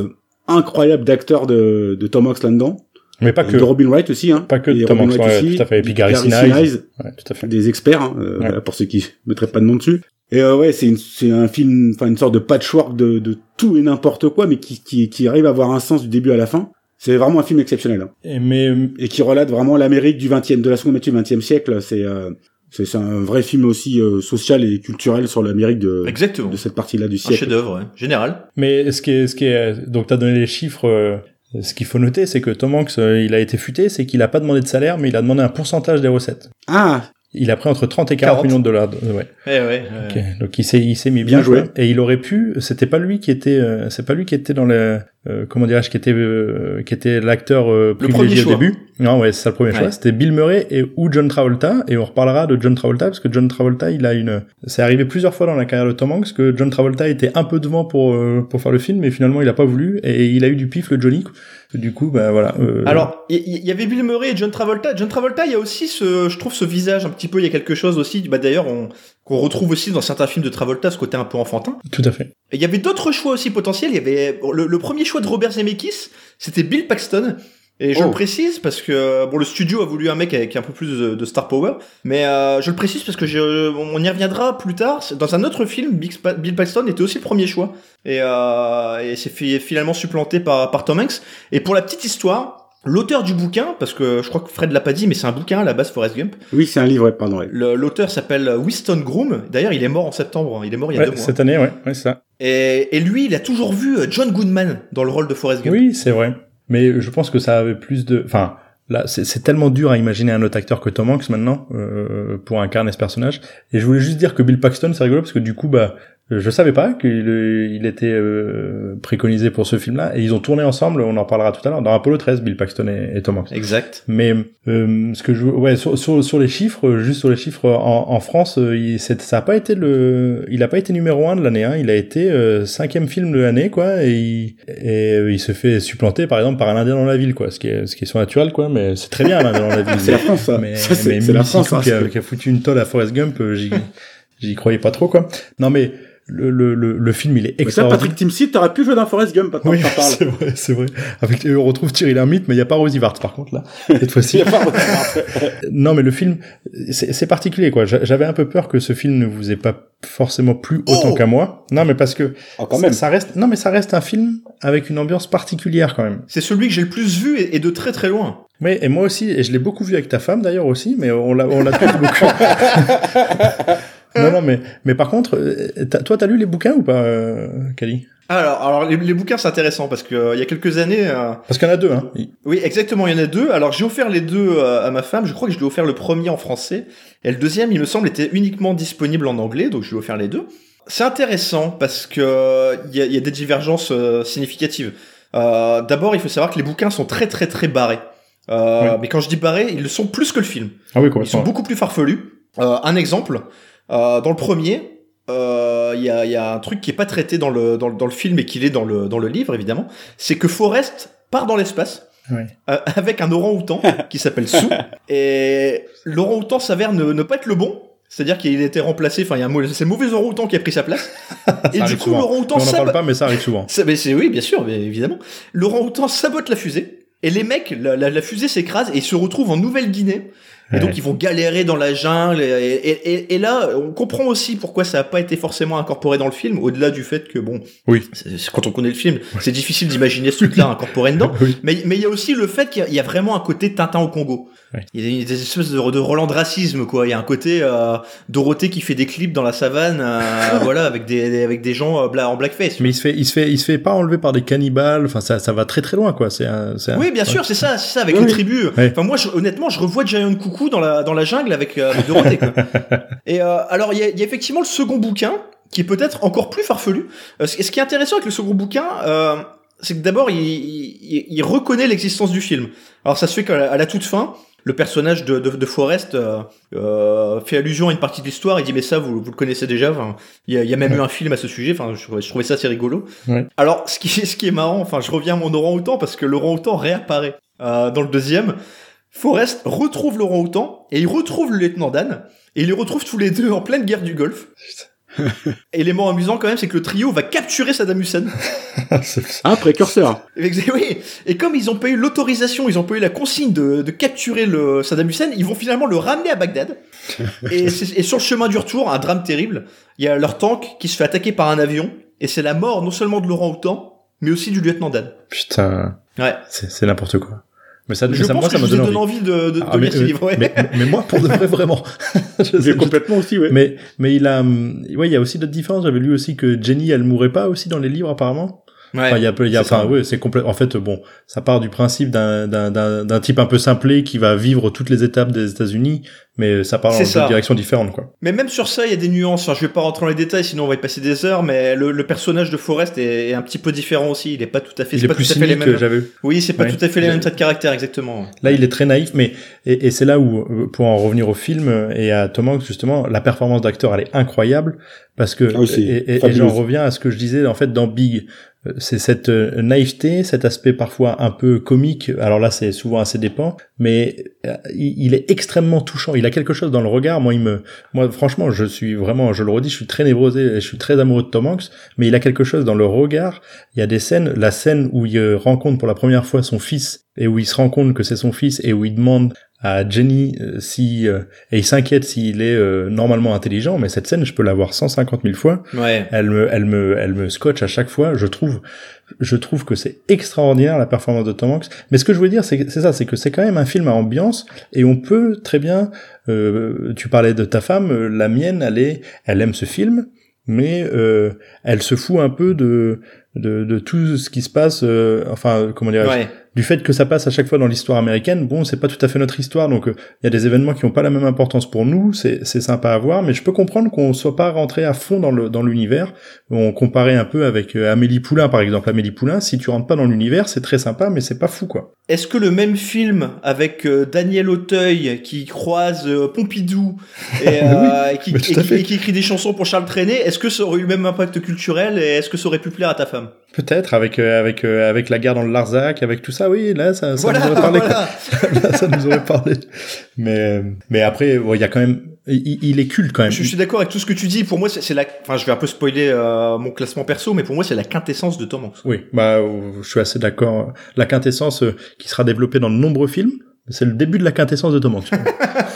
incroyable d'acteur de, de Tom Hanks là-dedans. Mais pas que. De Robin Wright aussi, hein. Pas que Et Tom Hanks, ouais, aussi, tout à fait. Et puis Gary, Gary Sinise. Ouais, tout à fait. des experts, hein, euh, Ouais. pour ceux qui mettraient pas de nom dessus. Et euh, ouais, c'est c'est un film, enfin une sorte de patchwork de, de tout et n'importe quoi, mais qui, qui, qui arrive à avoir un sens du début à la fin. C'est vraiment un film exceptionnel. hein. Et mais Et qui relate vraiment l'Amérique du 20e, de la seconde moitié du 20e siècle. C'est euh, c'est c'est un vrai film aussi euh, social et culturel sur l'Amérique de, Exactement. de cette partie-là du Un siècle. chef-d'œuvre, ouais. général. Mais ce qui est, ce qui est, donc t'as donné les chiffres. euh, ce qu'il faut noter, c'est que Tom Hanks, euh, il a été futé, c'est qu'il a pas demandé de salaire, mais il a demandé un pourcentage des recettes. Ah, Il a pris entre 30 et 40, 40. millions de dollars. de- ouais. Ouais, ouais. Donc il s'est, il s'est mis bien, Bien joué. quoi. Et il aurait pu. C'était pas lui qui était. euh, c'est pas lui qui était dans le. euh, comment dirais-je qui était euh, qui était l'acteur euh, privilégié au début. Non, ouais, c'est ça le premier Ouais. choix. C'était Bill Murray et ou John Travolta. Et on reparlera de John Travolta parce que John Travolta, il a une. C'est arrivé plusieurs fois dans la carrière de Tom Hanks que John Travolta était un peu devant pour euh, pour faire le film, mais finalement il a pas voulu et il a eu du pif le Johnny. Du coup, bah voilà. euh, Alors, il y, avait Bill Murray et John Travolta. John Travolta, il y a aussi ce, je trouve ce visage un petit peu, il y a quelque chose aussi, bah d'ailleurs, on- qu'on retrouve aussi dans certains films de Travolta, ce côté un peu enfantin. tout à fait. Et il y avait d'autres choix aussi potentiels. Il y avait le, le premier choix de Robert Zemeckis, c'était Bill Paxton. Et je Oh. le précise parce que bon, le studio a voulu un mec avec un peu plus de, de star power, mais euh, je le précise parce que je, on y reviendra plus tard. Dans un autre film, Bill Paxton était aussi le premier choix et, euh, et s'est fi- finalement supplanté par, par Tom Hanks. Et pour la petite histoire, l'auteur du bouquin, parce que je crois que Fred l'a pas dit, mais c'est un bouquin à la base, Forrest Gump. oui, c'est un livre, pardon. Le- L'auteur s'appelle Winston Groom. D'ailleurs, il est mort en septembre. Il est mort il y a Ouais, deux mois. cette année, ouais, ouais, c'est ça. Et, et lui, il a toujours vu euh, John Goodman dans le rôle de Forrest Gump. Oui, c'est vrai. Mais je pense que ça avait plus de. Enfin, là, c'est tellement dur à imaginer un autre acteur que Tom Hanks maintenant euh, pour incarner ce personnage. Et je voulais juste dire que Bill Paxton, c'est rigolo parce que du coup, bah, je savais pas qu'il euh, il était euh, préconisé pour ce film-là. Et ils ont tourné ensemble. On en parlera tout à l'heure dans Apollo 13, Bill Paxton et, et Tom Hanks. Exact. Mais euh, ce que je ouais sur, sur, sur les chiffres juste sur les chiffres en, en France euh, il, c'est- ça a pas été le il a pas été numéro un de l'année hein, il a été euh, cinquième film de l'année quoi et il, et euh, il se fait supplanter par exemple par un indien dans la ville quoi ce qui est ce qui est son naturel quoi mais c'est très bien un indien dans la ville C'est la France, ça. mais, Ça, c'est la France. hein, qui, a, c'est- qui a foutu une tolle à Forrest Gump j'y j'y croyais pas trop quoi non mais le le le, le film il est Mais ça, extraordinaire Patrick Timsit, t'aurais pu jouer dans Forrest Gump, maintenant oui, c'est vrai, c'est vrai. Avec, on retrouve Thierry Lhermitte, mais il n'y a pas Rosie Vart, par contre, là, cette fois-ci. Rosemary. Non, mais le film, c'est particulier, quoi. J'a- J'avais un peu peur que ce film ne vous ait pas forcément plu autant Oh qu'à moi. Non, mais parce que Oh, quand même. ça reste, non, mais ça reste un film avec une ambiance particulière quand même. C'est celui que j'ai le plus vu et, et de très très loin. Oui, et moi aussi, et je l'ai beaucoup vu avec ta femme d'ailleurs aussi, mais on l'a, on l'a tous beaucoup. non, non, mais, mais par contre, euh, toi, t'as lu les bouquins ou pas, euh, Kali? Alors, alors les, les bouquins c'est intéressant parce que euh, il y a quelques années, euh, Parce qu'il y en a deux, hein. oui exactement, il y en a deux. Alors j'ai offert les deux euh, à ma femme. Je crois que je lui ai offert le premier en français et le deuxième, il me semble, était uniquement disponible en anglais, donc je lui ai offert les deux. C'est intéressant parce que il y, a, il y a des divergences significatives. D'abord, il faut savoir que les bouquins sont très très très barrés. Oui. Mais quand je dis barrés, ils le sont plus que le film. Ah oui, Ils sont beaucoup plus farfelus. Un exemple, euh, dans le premier, euh, il y, a, y a un truc qui est pas traité dans le, dans, le- dans le film et qu'il est dans le, dans le livre, évidemment. C'est que Forrest part dans l'espace Ouais. euh, avec un orang-outan qui s'appelle Sue. Et l'orang-outan s'avère ne, ne pas être le bon. C'est-à-dire qu'il a été remplacé, enfin, il y a un mauvais- c'est le mauvais orang-outan qui a pris sa place. et du coup, l'orang-outan On n'en parle pas, mais ça arrive souvent. ça, mais c'est oui, bien sûr, mais évidemment. L'orang-outan sabote la fusée et les mecs, la, la- la fusée s'écrase et ils se retrouvent en Nouvelle-Guinée. Et donc ils vont galérer dans la jungle. Et, et- et- et là, on comprend aussi pourquoi ça n'a pas été forcément incorporé dans le film, au-delà du fait que bon, Oui. quand on connaît le film, c'est difficile d'imaginer ce truc-là incorporé dedans. Oui. Mais mais il y a aussi le fait qu'il y a- il y, a vraiment un côté Tintin au Congo. Il y a des espèces de, de Roland de racisme quoi. Il y a un côté euh, Dorothée qui fait des clips dans la savane, euh, voilà, avec des avec des gens euh, bla- en blackface. Mais il se fait, il se fait, il se fait pas enlever par des cannibales. Enfin, ça, ça va très très loin, quoi. C'est un, c'est un- Oui, bien sûr, c'est ça, c'est ça avec les tribus. Enfin, moi, je- honnêtement, je revois Giant Dans la dans la jungle avec, euh, avec Dorothée. Quoi. Et euh, alors, il y a, il y a effectivement le second bouquin qui est peut-être encore plus farfelu. Euh, ce qui est intéressant avec le second bouquin, euh, c'est que d'abord, il, il, il reconnaît l'existence du film. Alors, ça se fait qu'à la, à la toute fin. Le personnage de, de, de Forrest euh, fait allusion à une partie de l'histoire. Il dit mais ça vous, vous le connaissez déjà. Enfin, il y a, il y a même eu un film à ce sujet. Enfin, je, trouvais- je trouvais ça assez rigolo. Ouais. Alors, ce qui, ce qui est marrant, enfin, je reviens à mon orang-outan parce que le orang-outan réapparaît euh, dans le deuxième. Forrest retrouve Laurent Outan et il retrouve le lieutenant Dan et ils les retrouvent tous les deux en pleine guerre du Golfe. Élément amusant quand même, c'est que le trio va capturer Saddam Hussein. Ah, précurseur. Et, oui, et comme ils ont pas eu l'autorisation, ils ont pas eu la consigne de, de capturer le Saddam Hussein, ils vont finalement le ramener à Bagdad. et, et sur le chemin du retour, un drame terrible, il y a leur tank qui se fait attaquer par un avion, et c'est la mort non seulement de Laurent Houtan, mais aussi du lieutenant Dan. Putain, Ouais. c'est n'importe quoi. Mais ça, Je mais ça, pense moi, ça me donne envie. envie de, de, de Ah, mais, lire ce euh, livre. ouais. mais, mais moi, pour de vrai, vraiment. Je sais- je- complètement aussi, ouais. mais, mais il a, ouais, il y a aussi d'autres différences. J'avais lu aussi que Jenny, elle mourait pas aussi dans les livres, apparemment. Ouais. Enfin, il y a, peu- il y a, enfin, ouais, c'est complet. En fait, bon, ça part du principe d'un, d'un, d'un, d'un type un peu simplé qui va vivre toutes les étapes des États-Unis, mais ça part dans deux directions différentes, quoi. Mais même sur ça, il y a des nuances. Enfin, je vais pas rentrer dans les détails, sinon on va y passer des heures. Mais le, le personnage de Forrest est, est un petit peu différent aussi. Il est pas tout à fait. Il est pas plus tout à fait les mêmes. j'avais. Oui, c'est pas Ouais. tout à fait les mêmes traits de caractère, exactement. Là, il est très naïf, mais et, et c'est là où, pour en revenir au film et à Tom Hanks justement, la performance d'acteur elle est incroyable parce que Ah oui, et, et- et fabuleuse. j'en reviens à ce que je disais en fait dans Big, c'est cette euh, naïveté, cet aspect parfois un peu comique. Alors là, c'est souvent assez dépend, mais euh, il, est extrêmement touchant. Il a quelque chose dans le regard. Moi, il me, moi, franchement, je suis vraiment, je le redis, je suis très névrosé, je suis très amoureux de Tom Hanks, mais il a quelque chose dans le regard. Il y a des scènes, la scène où il euh, rencontre pour la première fois son fils et où il se rend compte que c'est son fils et où il demande à Jenny euh, si euh, et il s'inquiète s'il est euh, normalement intelligent mais cette scène je peux la voir 150 000 fois Ouais. elle me elle me elle me scotche à chaque fois je trouve je trouve que c'est extraordinaire la performance de Tom Hanks mais ce que je veux dire c'est que- c'est ça c'est que c'est quand même un film à ambiance et on peut très bien euh, tu parlais de ta femme euh, la mienne elle est elle aime ce film mais euh, elle se fout un peu de de, de tout ce qui se passe euh, enfin comment dire Ouais. Du fait que ça passe à chaque fois dans l'histoire américaine, bon, c'est pas tout à fait notre histoire, donc euh, il y a des événements qui ont pas la même importance pour nous, c'est c'est sympa à voir, mais je peux comprendre qu'on soit pas rentré à fond dans le dans l'univers. On comparait un peu avec euh, Amélie Poulain, par exemple. Amélie Poulain, si tu rentres pas dans l'univers, c'est très sympa, mais c'est pas fou, quoi. Est-ce que le même film avec euh, Daniel Auteuil qui croise euh, Pompidou euh, qui, qui- et qui écrit des chansons pour Charles Trenet, est-ce que ça aurait eu le même impact culturel et est-ce que ça aurait pu plaire à ta femme? Peut-être avec euh, avec euh, avec la guerre dans le Larzac, avec tout ça, oui, là, ça, ça Voilà, nous aurait parlé. voilà. Là, ça nous aurait parlé. Mais mais après, ouais, il y a quand même, il, il est culte quand même. Je, je suis d'accord avec tout ce que tu dis. Pour moi, c'est c'est la. Enfin, je vais un peu spoiler euh, mon classement perso, mais pour moi, c'est la quintessence de Tom Hanks. Oui, bah, euh, je suis assez d'accord. La quintessence euh, qui sera développée dans de nombreux films, c'est le début de la quintessence de Tom Hanks.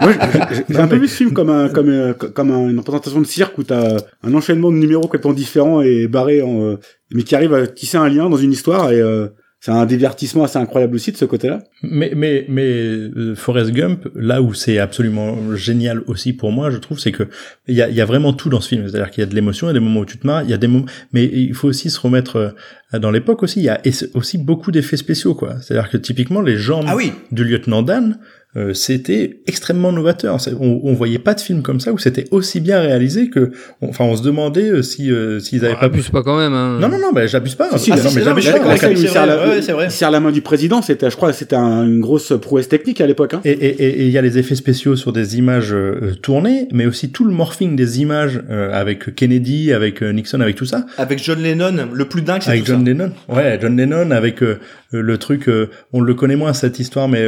Moi, j'ai- un peu vu ce film comme un, comme, euh, comme un- une représentation de cirque où t'as un enchaînement de numéros complètement différents et barrés, en, euh, mais qui arrive à tisser un lien dans une histoire et euh, c'est un divertissement assez incroyable aussi de ce côté-là. mais mais mais euh, Forrest Gump, là où c'est absolument génial aussi pour moi, je trouve, c'est que il y a, il y a vraiment tout dans ce film. C'est-à-dire qu'il y a de l'émotion, il y a des moments où tu te marres, il y a des moments, mais il faut aussi se remettre dans l'époque aussi. Il y a et c'est aussi beaucoup d'effets spéciaux, quoi. C'est-à-dire que typiquement les jambes Ah oui. du lieutenant Dan, euh, c'était extrêmement novateur. On, on voyait pas de film comme ça où c'était aussi bien réalisé que, on- enfin, on se demandait euh, si euh, s'ils avaient Ah, pas. abuse pas quand même. Hein. Non non non, bah, j'abuse pas. Si, si, Ah, non, mais si, j'abuse pas. où il c'est serre vrai, la, ouais, c'est vrai. il serre la main du président, c'était, je crois, c'était un- une grosse prouesse technique à l'époque. Hein. Et et- et- et il y a les effets spéciaux sur des images euh, tournées, mais aussi tout le morphing des images euh, avec Kennedy, avec euh, Nixon, avec tout ça, Avec John Lennon, le plus dingue, c'est avec tout John ça. Lennon. Ouais, John Lennon avec euh, le truc, euh, on le connaît moins cette histoire, mais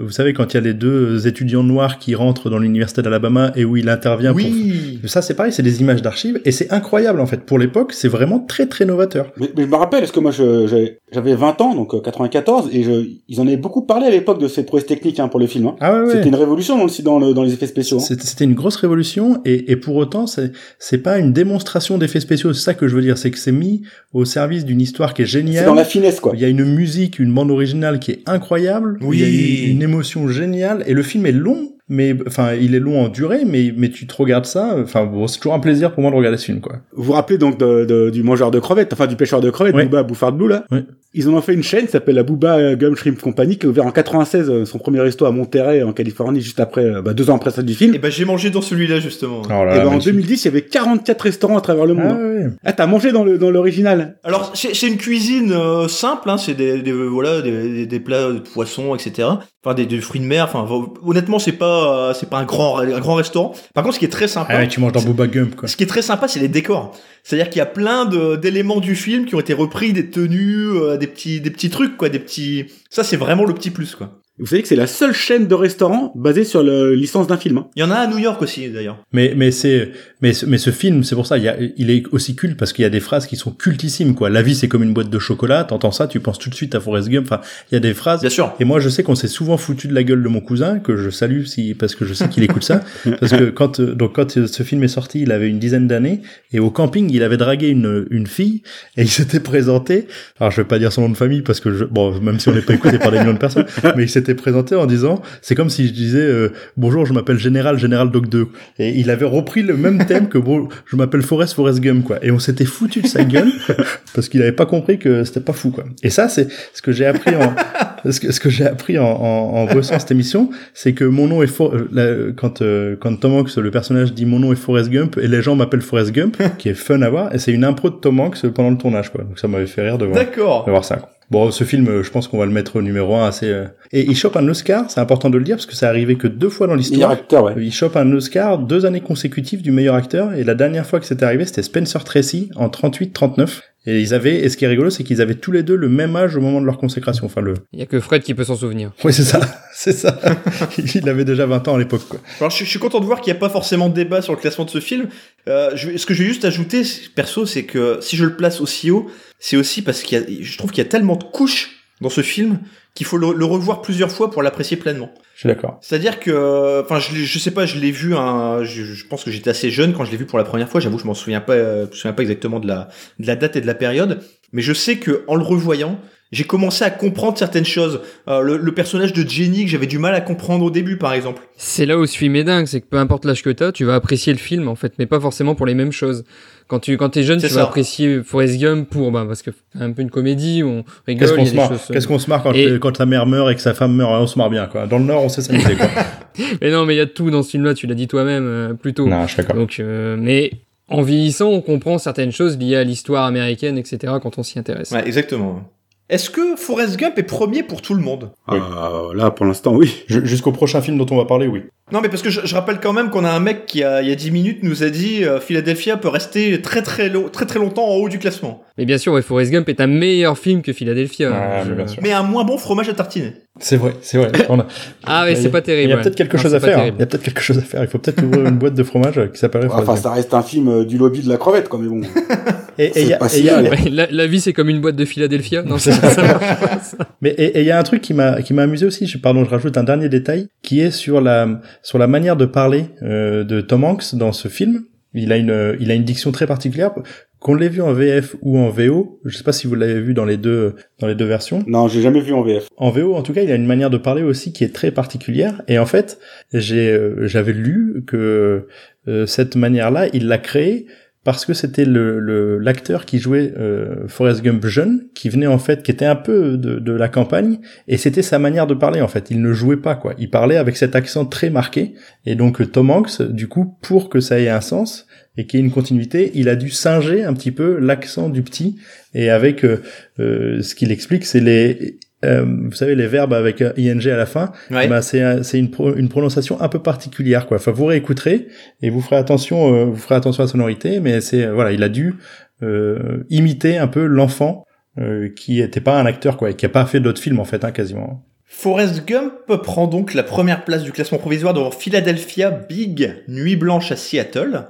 vous savez quand il y a les deux étudiants noirs qui rentrent dans l'université d'Alabama et où il intervient pour Oui. ça, c'est pareil, c'est des images d'archives et c'est incroyable en fait. Pour l'époque, c'est vraiment très très novateur. Mais, mais je me rappelle, parce que moi, j'avais j'avais 20 ans, donc euh, 94, et je, ils en avaient beaucoup parlé à l'époque de cette prouesse technique hein, pour le film. Hein. Ah ouais, ouais. C'était une révolution dans, le, dans, le, dans les effets spéciaux. hein. C'était une grosse révolution et, et pour autant c'est c'est pas une démonstration d'effets spéciaux. C'est ça que je veux dire, c'est que c'est mis au service d'une histoire qui est C'est géniale. dans la finesse, quoi. Il y a une musique, une bande originale qui est incroyable. Oui. Il y a une, une émotion géniale et le film est long, mais enfin il est long en durée, mais mais tu te regardes ça. Enfin bon, c'est toujours un plaisir pour moi de regarder ce film quoi. Vous vous rappelez donc de, de- du mangeur de crevettes, enfin du pêcheur de crevettes, Ouais. Booba Bouffard Blue, là Ouais. Ils en ont fait une chaîne qui s'appelle la Booba Gum Shrimp Company, qui a ouvert en 96 euh, son premier resto à Monterrey, en Californie, juste après, euh, bah, deux ans après ça du film. Et ben j'ai mangé dans celui-là justement. Alors Et là, ben, en magnifique. 2010, il y avait 44 restaurants à travers le monde. Ah hein. ouais. Ah, t'as mangé dans le dans l'original Alors c'est une cuisine euh, simple, hein, c'est des, des voilà des, des- des plats de poissons, etc. Enfin des, des fruits de mer. Enfin honnêtement c'est pas euh, c'est pas un grand un grand restaurant. Par contre ce qui est très sympa, Ah ouais, tu manges dans Booba Gump quoi. ce qui est très sympa c'est les décors. C'est-à-dire qu'il y a plein d'éléments du film qui ont été repris, des tenues, euh, des petits des petits trucs quoi, des petits. Ça c'est vraiment le petit plus quoi. Vous savez que c'est la seule chaîne de restaurants basée sur la licence d'un film. hein. Il y en a à New York aussi, d'ailleurs. Mais mais c'est mais ce- mais ce film c'est pour ça il, y a, il est aussi culte parce qu'il y a des phrases qui sont cultissimes quoi. La vie c'est comme une boîte de chocolat. T'entends ça, tu penses tout de suite à Forrest Gump. Enfin il y a des phrases. Bien sûr. Et moi je sais qu'on s'est souvent foutu de la gueule de mon cousin que je salue si parce que je sais qu'il écoute ça parce que quand euh, donc quand euh, ce film est sorti il avait une dizaine d'années et au camping il avait dragué une une fille et il s'était présenté. Alors je vais pas dire son nom de famille parce que je, bon même si on n'est pas écouté par des millions de personnes mais il s'était présenté en disant c'est comme si je disais euh, bonjour je m'appelle Général Général Doc 2 et il avait repris le même thème que bon je m'appelle Forrest Forrest Gump quoi et on s'était foutu de sa gueule parce qu'il avait pas compris que c'était pas fou quoi et ça c'est ce que j'ai appris en ce que, ce que j'ai appris en, en, en bossant cette émission c'est que mon nom est For- euh, la- quand euh, quand Tom Hanks le personnage dit mon nom est Forrest Gump et les gens m'appellent Forrest Gump qui est fun à voir et c'est une impro de Tom Hanks pendant le tournage quoi donc ça m'avait fait rire de voir D'accord. de voir ça. quoi. Bon, ce film, euh, je pense qu'on va le mettre au numéro un assez. euh, Et il chope un Oscar, c'est important de le dire parce que c'est arrivé que deux fois dans Meilleur l'histoire. acteur, ouais. Il chope un Oscar deux années consécutives du meilleur acteur et la dernière fois que c'était arrivé, c'était Spencer Tracy en 38-39. Et ils avaient, et ce qui est rigolo, c'est qu'ils avaient tous les deux le même âge au moment de leur consécration. Enfin, le. Il y a que Fred qui peut s'en souvenir. Oui, c'est ça, c'est ça. il avait déjà 20 ans à l'époque, quoi. Alors, je, je suis content de voir qu'il n'y a pas forcément de débat sur le classement de ce film. Euh, je, ce que je vais juste ajouter, c'est- perso, c'est que si je le place aussi haut, c'est aussi parce qu'il y a, je trouve qu'il y a tellement de couches dans ce film qu'il faut le, le revoir plusieurs fois pour l'apprécier pleinement. Je suis d'accord. C'est-à-dire que, enfin, je, je sais pas, je l'ai vu, un, je, je pense que j'étais assez jeune quand je l'ai vu pour la première fois. J'avoue, je m'en souviens pas, euh, je me souviens pas exactement de la, de la date et de la période, mais je sais que en le revoyant, j'ai commencé à comprendre certaines choses. Euh, le, le personnage de Jenny que j'avais du mal à comprendre au début, par exemple. C'est là où ce film est dingue, c'est que peu importe l'âge que t'as, tu vas apprécier le film en fait, mais pas forcément pour les mêmes choses. Quand tu quand t'es jeune, tu ça. vas apprécier Forrest Gump pour bah parce que c'est un peu une comédie, on rigole, Qu'est-ce qu'on se marre euh, Qu'est-ce qu'on se marre quand, Et- quand la mère meurt et que sa femme meurt On se marre bien, quoi. Dans le Nord, on sait s'amuser, quoi. Mais non, mais il y a tout dans ce film-là, tu l'as dit toi-même euh, plus tôt. non, je suis d'accord. Donc, euh, mais en vieillissant, on comprend certaines choses liées à l'histoire américaine, etc. quand on s'y intéresse. Ouais, exactement. Est-ce que Forrest Gump est premier pour tout le monde? Oui. Ah, là, pour l'instant, oui. Ju- Jusqu'au prochain film dont on va parler, oui. Non, mais parce que je, je rappelle quand même qu'on a un mec qui, a, il y a 10 minutes, nous a dit euh, Philadelphia peut rester très très, long- très très longtemps en haut du classement. Mais bien sûr, ouais, Forrest Gump est un meilleur film que Philadelphia. Ouais, Je- mais bien sûr. Mais un moins bon fromage à tartiner. C'est vrai, c'est vrai. On a- Ah ouais, Il y a- c'est pas terrible. Il y a ouais. peut-être quelque Non, chose à faire. hein. Il y a peut-être quelque chose à faire. Il faut peut-être ouvrir une boîte de fromage qui s'appellerait Enfin, Forrest ça reste un film euh, du lobby de la crevette, quoi, mais bon. Et et y a- et y. Ouais, la, la vie, c'est comme une boîte de Philadelphia. Non, c'est ça marche pas, ça. Mais et et il y a un truc qui m'a qui m'a amusé aussi. Je, pardon, je rajoute un dernier détail qui est sur la sur la manière de parler euh, de Tom Hanks dans ce film. Il a une il a une diction très particulière. Qu'on l'ait vu en VF ou en VO, je sais pas si vous l'avez vu dans les deux dans les deux versions. Non, j'ai jamais vu en VF. En VO, en tout cas, il a une manière de parler aussi qui est très particulière. Et en fait, j'ai, euh, j'avais lu que euh, cette manière-là, il l'a créée parce que c'était le, le- l'acteur qui jouait euh, Forrest Gump jeune, qui venait en fait, qui était un peu de, de la campagne, et c'était sa manière de parler en fait. Il ne jouait pas quoi. Il parlait avec cet accent très marqué. Et donc Tom Hanks, du coup, pour que ça ait un sens et qu'il y ait une continuité, il a dû singer un petit peu l'accent du petit. Et avec euh, euh, ce qu'il explique, c'est les euh, vous savez les verbes avec ing à la fin, Ouais. bah, c'est c'est une, pro- une prononciation un peu particulière quoi. Enfin vous réécouterez et vous ferez attention euh, vous ferez attention à la sonorité, mais c'est euh, voilà il a dû euh, imiter un peu l'enfant euh, qui était pas un acteur quoi, et qui a pas fait d'autres films en fait hein, quasiment. Forrest Gump prend donc la première place du classement provisoire devant Philadelphia Big, Nuit Blanche à Seattle.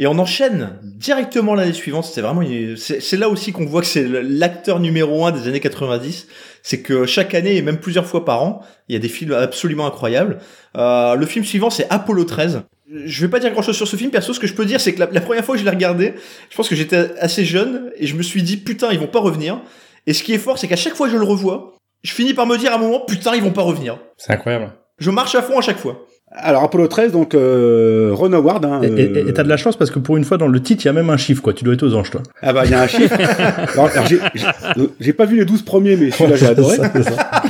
Et on enchaîne directement l'année suivante. C'est vraiment, c'est c'est là aussi qu'on voit que c'est l'acteur numéro un des années 90. C'est que chaque année et même plusieurs fois par an, il y a des films absolument incroyables. Euh, le film suivant, c'est Apollo 13. Je vais pas dire grand chose sur ce film, perso. Ce que je peux dire, c'est que la, la première fois que je l'ai regardé, je pense que j'étais assez jeune et je me suis dit, putain, ils vont pas revenir. Et ce qui est fort, c'est qu'à chaque fois que je le revois, je finis par me dire à un moment, putain, ils vont pas revenir. C'est incroyable. Je marche à fond à chaque fois. Alors, Apollo 13, donc, euh, Ron Howard, hein, Et- euh, t'as de la chance parce que pour une fois dans le titre il y a même un chiffre quoi. Tu dois être aux anges toi. Ah bah, il y a un chiffre. alors, alors, j'ai- j'ai- j'ai pas vu les 12 premiers, mais celui-là, j'ai adoré. c'est ça, ça.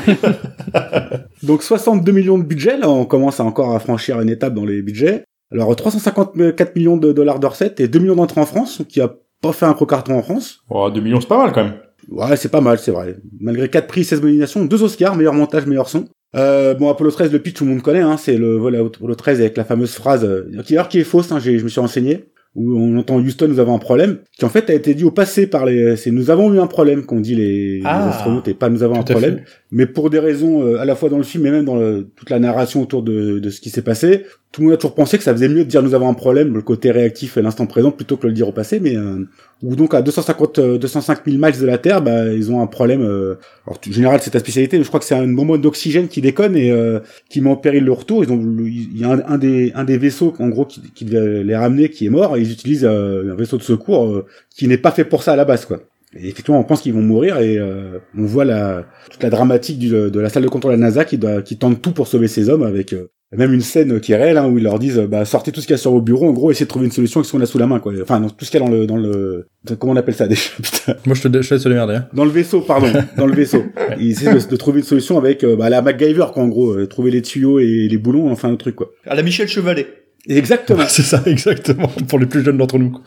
Donc 62 millions de budget, là on commence à encore à franchir une étape dans les budgets. Alors 354 millions de dollars de recettes et 2 millions d'entrées en France, qui a pas fait un gros carton en France. Oh, 2 millions c'est pas mal quand même. Ouais, c'est pas mal, c'est vrai. Malgré 4 prix, 16 nominations, 2 Oscars, meilleur montage, meilleur son. Euh, bon, Apollo 13, le pitch, tout le monde connaît, hein, c'est le vol Apollo 13 avec la fameuse phrase, euh, qui, alors, qui est fausse, hein, j'ai- je me suis renseigné. où on entend Houston, nous avons un problème, qui en fait a été dit au passé par les, c'est nous avons eu un problème qu'on dit les, les Ah. astronautes et pas nous avons un à problème. fait. Mais pour des raisons euh, à la fois dans le film et même dans le- toute la narration autour de, de ce qui s'est passé, tout le monde a toujours pensé que ça faisait mieux de dire nous avons un problème, le côté réactif et l'instant présent, plutôt que de le dire au passé. Mais euh, ou donc à 250, euh, 205 000 miles de la Terre, bah, ils ont un problème. euh, alors en général c'est ta spécialité, mais je crois que c'est un bonbon d'oxygène qui déconne et euh, qui met en péril le retour. Ils ont, il y a un, un des un des vaisseaux en gros qui, qui devait les ramener qui est mort et ils utilisent euh, un vaisseau de secours euh, qui n'est pas fait pour ça à la base quoi. Et effectivement, on pense qu'ils vont mourir et euh, on voit la toute la dramatique du, de la salle de contrôle à la NASA qui doit qui tente tout pour sauver ces hommes avec euh, même une scène qui est réelle hein, où ils leur disent euh, bah sortez tout ce qu'il y a sur vos bureaux en gros essayez de trouver une solution avec ce qu'on a sous la main quoi. Enfin non, tout ce qu'il y a dans le dans le comment on appelle ça déjà? Putain Moi, je te, je te laisse le démerder. Hein. dans le vaisseau pardon dans le vaisseau. Ils essaient de, de trouver une solution avec euh, bah, la MacGyver quoi en gros euh, trouver les tuyaux et les boulons enfin un truc quoi. À la Michel Chevalet. Exactement. C'est ça, exactement, pour les plus jeunes d'entre nous.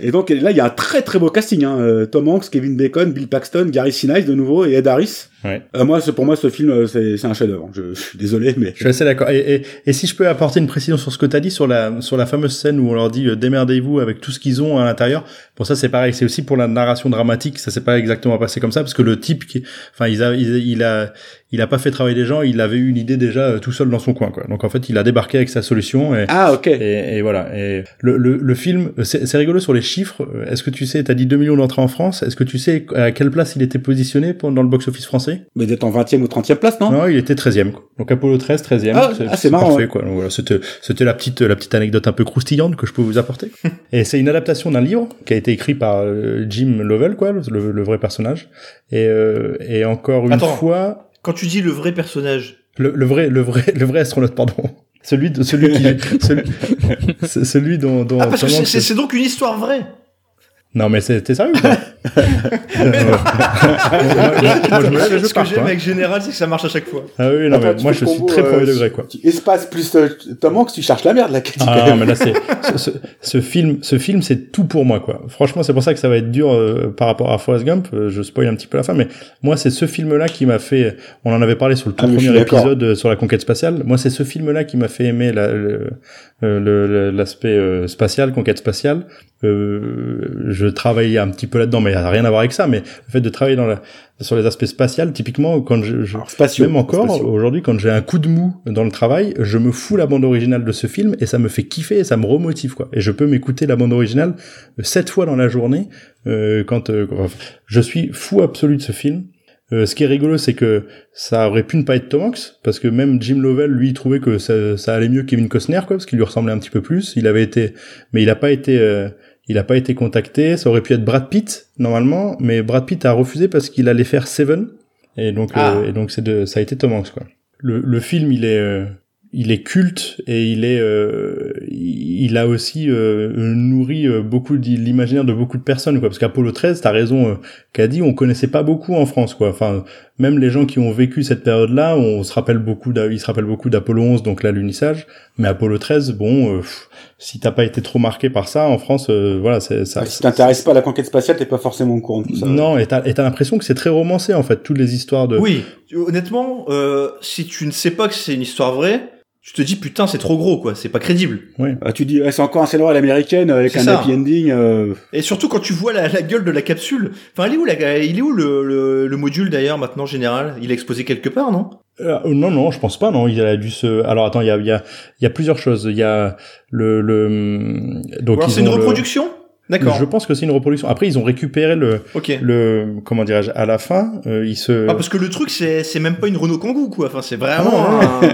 Et donc là, il y a un très très beau casting. Hein. Euh, Tom Hanks, Kevin Bacon, Bill Paxton, Gary Sinise de nouveau et Ed Harris. Ouais. Euh, moi, c'est pour moi ce film, euh, c'est c'est un chef-d'œuvre. Je, je suis désolé, mais Je suis assez d'accord. Et, et, et si je peux apporter une précision sur ce que tu as dit sur la sur la fameuse scène où on leur dit euh, démerdez-vous avec tout ce qu'ils ont à l'intérieur. Pour ça c'est pareil, c'est aussi pour la narration dramatique, ça s'est pas exactement passé comme ça parce que le type qui enfin il a il, il a il a pas fait travailler les gens, il avait eu une idée déjà euh, tout seul dans son coin quoi. Donc en fait, il a débarqué avec sa solution et ah ok. et, et voilà. Et le, le, le film, c'est c'est rigolo sur les chiffres. Est-ce que tu sais, t'as dit 2 millions d'entrées en France. Est-ce que tu sais à quelle place il était positionné pour- dans le box-office français? Mais d'être en 20e ou 30e place, non, Non, il était 13e. Quoi. Donc Apollo 13, 13e. Ah, ah, c'est marrant, Parfait, ouais. quoi. Donc voilà, c'était, c'était la petite, la petite anecdote un peu croustillante que je peux vous apporter. et c'est une adaptation d'un livre qui a été écrit par euh, Jim Lovell, quoi, le, le vrai personnage. Et, euh, et encore une Attends. fois, Quand tu dis le vrai personnage, le, le vrai, le vrai, le vrai astronaute, pardon. Celui de, celui qui, celui, celui dont, dont ah parce que c'est donc une histoire vraie. Non, mais c'est- t'es sérieux ou pas moi, je me lève et je Ce que j'aime avec Général, c'est que ça marche à chaque fois. Ah oui, non, Attends, mais tu moi je suis très premier euh, degré, quoi. Espace plus euh, Tom Hanks, tu cherches la merde là. Quand Ah, même. mais là, c'est, ce, ce, ce film, ce film, c'est tout pour moi, quoi. Franchement, c'est pour ça que ça va être dur euh, par rapport à Forrest Gump. Euh, je spoil un petit peu la fin, mais moi, c'est ce film-là qui m'a fait. On en avait parlé sur le tout Ah, premier épisode euh, sur la conquête spatiale. Moi, c'est ce film-là qui m'a fait aimer la- le- l'aspect euh, spatial, conquête spatiale. Euh, je travaillais un petit peu là-dedans, mais il a rien à voir avec ça. Mais le fait de travailler dans la, sur les aspects spatials, typiquement, quand je, je Alors, spatiaux. même encore, Spatiaux. aujourd'hui, quand j'ai un coup de mou dans le travail, je me fous la bande originale de ce film et ça me fait kiffer et ça me remotive, quoi. Et je peux m'écouter la bande originale euh, sept fois dans la journée euh, quand euh, je suis fou absolu de ce film. Euh, ce qui est rigolo, c'est que ça aurait pu ne pas être Tom Hanks, parce que même Jim Lovell, lui, il trouvait que ça, ça allait mieux que Kevin Costner, quoi, parce qu'il lui ressemblait un petit peu plus. Il avait été, mais il a pas été, euh, il a pas été contacté. Ça aurait pu être Brad Pitt normalement, mais Brad Pitt a refusé parce qu'il allait faire Seven, et donc, Ah. euh, et donc c'est de, ça a été Tom Hanks, quoi. Le, le film, il est, euh, il est culte et il est, euh, il a aussi euh, nourri euh, beaucoup l'imaginaire de beaucoup de personnes, quoi. Parce qu'Apollo 13, t'as raison, euh, qu'a dit, on connaissait pas beaucoup en France, quoi. Enfin, même les gens qui ont vécu cette période-là, on se rappelle beaucoup, ils se rappellent beaucoup d'Apollo 11, donc l'alunissage. Mais Apollo 13, bon, euh, pff, si t'as pas été trop marqué par ça en France, euh, voilà, c'est ça. Si t'intéresses pas à la conquête spatiale, t'es pas forcément au courant de tout ça. Non, et t'as et t'as l'impression que c'est très romancé en fait, toutes les histoires de. Oui, honnêtement, euh, si tu ne sais pas que c'est une histoire vraie, tu te dis putain, c'est trop gros, quoi. C'est pas crédible. Ah, tu dis, ouais, c'est encore un scénario à l'américaine avec C'est un ça. happy ending. euh, Et surtout quand tu vois la, la gueule de la capsule. Enfin, il est où, la, il est où le, le, le module d'ailleurs maintenant général? Il est exposé quelque part, non? Euh, non, non, je pense pas. Non, il a dû se. Alors attends, il y a, il y a, il y a plusieurs choses. Il y a le, le. Donc alors ils c'est une le- reproduction? D'accord. Je pense que c'est une reproduction. Après, ils ont récupéré le, le, comment dirais-je, à la fin, euh, ils se. Ah parce que le truc c'est c'est même pas une Renault Kangoo quoi. Enfin c'est vraiment Ah un-